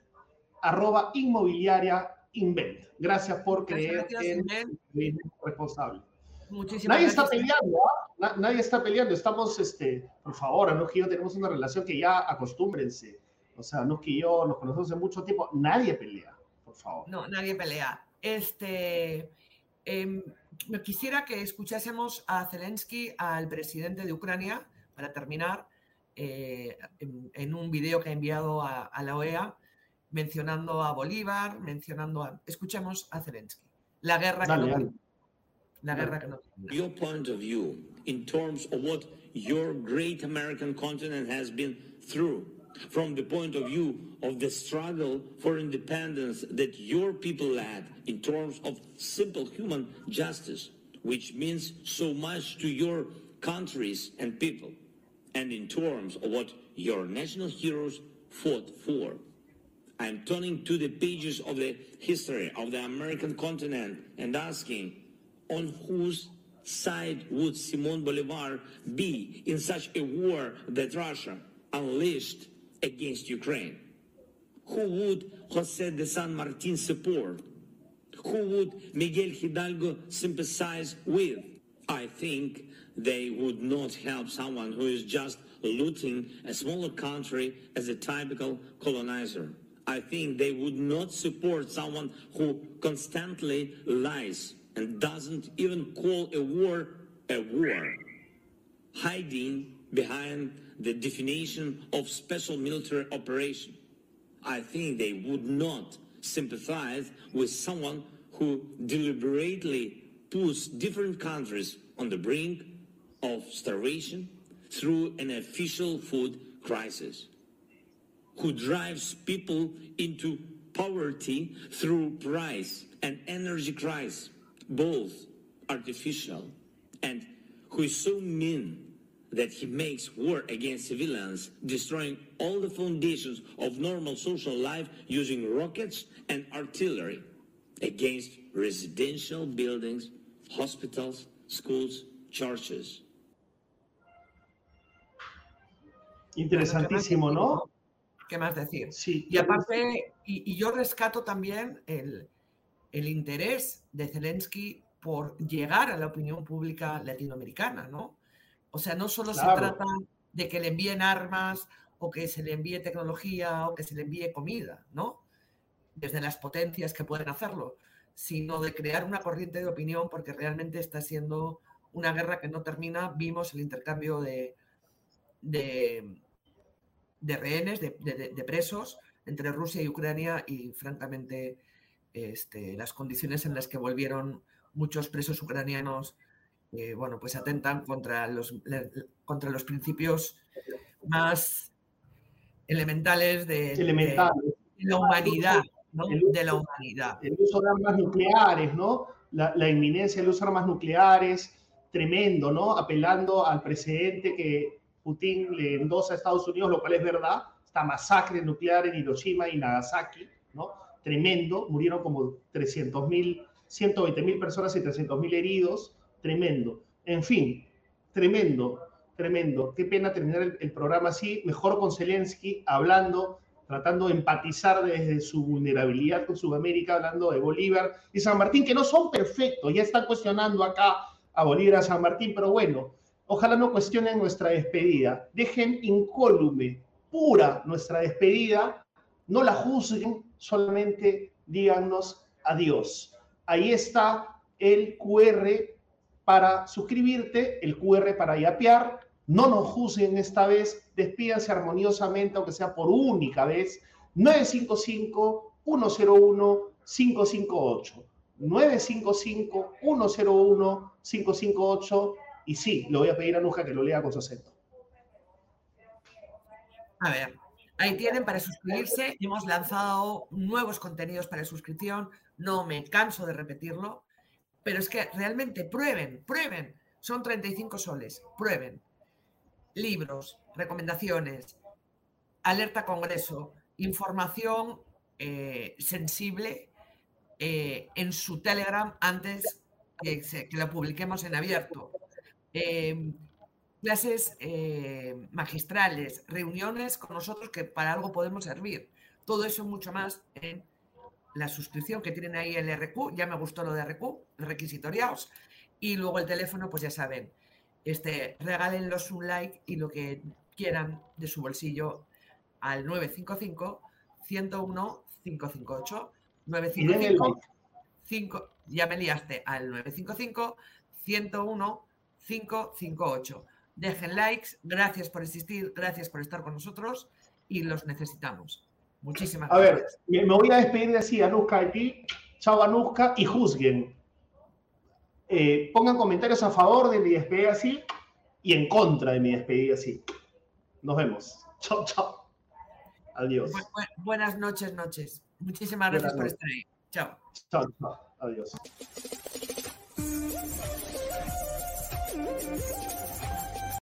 arroba inmobiliaria invent. Gracias por creer en el responsable. Muchísimas nadie está peleando, ¿ah? nadie está peleando. Estamos, este, por favor, no que yo tenemos una relación que ya acostúmbrense. O sea, no que yo nos conocemos hace mucho tiempo. Nadie pelea, por favor. No, nadie pelea. Este, eh, quisiera que escuchásemos a Zelensky, al presidente de Ucrania, para terminar, eh, en, un video que ha enviado a, la OEA, mencionando a Bolívar, mencionando a... Escuchemos a Zelensky. La guerra que no la guerra que no Your point of view in terms of what your great American continent has been through from the point of view of the struggle for independence that your people led in terms of simple human justice, which means so much to your countries and people, and in terms of what your national heroes fought for. I'm turning to the pages of the history of the American continent and asking on whose side would Simon Bolivar be in such a war that Russia unleashed against Ukraine? Who would Jose de San Martin support? Who would Miguel Hidalgo sympathize with? I think they would not help someone who is just looting a smaller country as a typical colonizer. I think they would not support someone who constantly lies and doesn't even call a war a war, hiding behind the definition of special military operation. I think they would not sympathize with someone who deliberately puts different countries on the brink of starvation through an official food crisis, who drives people into poverty through price and energy crisis, both artificial, and who is so mean that he makes war against civilians, destroying all the foundations of normal social life using rockets and artillery against residential buildings, hospitals, schools, churches. Interesantísimo, ¿no? ¿Qué más decir? Sí. Y aparte, y, y yo rescato también el, el interés de Zelensky por llegar a la opinión pública latinoamericana, ¿no? O sea, no solo se trata de que le envíen armas o que se le envíe tecnología o que se le envíe comida, ¿no? Desde las potencias que pueden hacerlo, sino de crear una corriente de opinión porque realmente está siendo una guerra que no termina. Vimos el intercambio de, de, rehenes, de, de, presos entre Rusia y Ucrania y francamente este, las condiciones en las que volvieron muchos presos ucranianos, eh, bueno, pues atentan contra los, contra los principios más elementales de, la humanidad, ¿no? de la humanidad. El uso de armas nucleares, ¿no? La, la, inminencia del uso de armas nucleares, tremendo, ¿no? Apelando al precedente que Putin le endosa a Estados Unidos, lo cual es verdad, esta masacre nuclear en Hiroshima y Nagasaki, ¿no? tremendo, murieron como 300 mil, 120 mil personas y 300 mil heridos, tremendo. En fin, tremendo, tremendo. Qué pena terminar el, programa así, mejor con Zelensky hablando, tratando de empatizar desde su vulnerabilidad con Sudamérica, hablando de Bolívar y San Martín, que no son perfectos, ya están cuestionando acá a Bolívar, a San Martín, pero bueno, ojalá no cuestionen nuestra despedida, dejen incólume, pura nuestra despedida, no la juzguen, solamente díganos adiós. Ahí está el QR para suscribirte, el QR para yapear. No nos juzguen esta vez, despídanse armoniosamente, aunque sea por única vez. 955-101-558. 955-101-558. Y sí, le voy a pedir a Nuja que lo lea con su acento. A ver, Ahí tienen para suscribirse. Hemos lanzado nuevos contenidos para suscripción. No me canso de repetirlo. Pero es que realmente prueben, prueben. Son 35 soles. Prueben. libros, recomendaciones, alerta Congreso, información eh, sensible eh, en su Telegram antes que, lo publiquemos en abierto. Eh, clases eh, magistrales, reuniones con nosotros que para algo podemos servir. Todo eso mucho más en la suscripción que tienen ahí el RQ. Ya me gustó lo de RQ, requisitoriados. Y luego el teléfono, pues ya saben, este, regálenlos un like y lo que quieran de su bolsillo al 955 101 558 955 5, ya me liaste al 955 101 558. Dejen likes, gracias por existir, gracias por estar con nosotros y los necesitamos. Muchísimas a gracias. A ver, me voy a despedir así, Anuska ti. Chao, Anuska, y juzguen. Eh, pongan comentarios a favor de mi despedida así y en contra de mi despedida así. Nos vemos. Chao, chao. Adiós. Bu bu buenas noches, noches. Muchísimas gracias Buenas por estar ahí. Chao. Chao, chao. Adiós. Mm-hmm.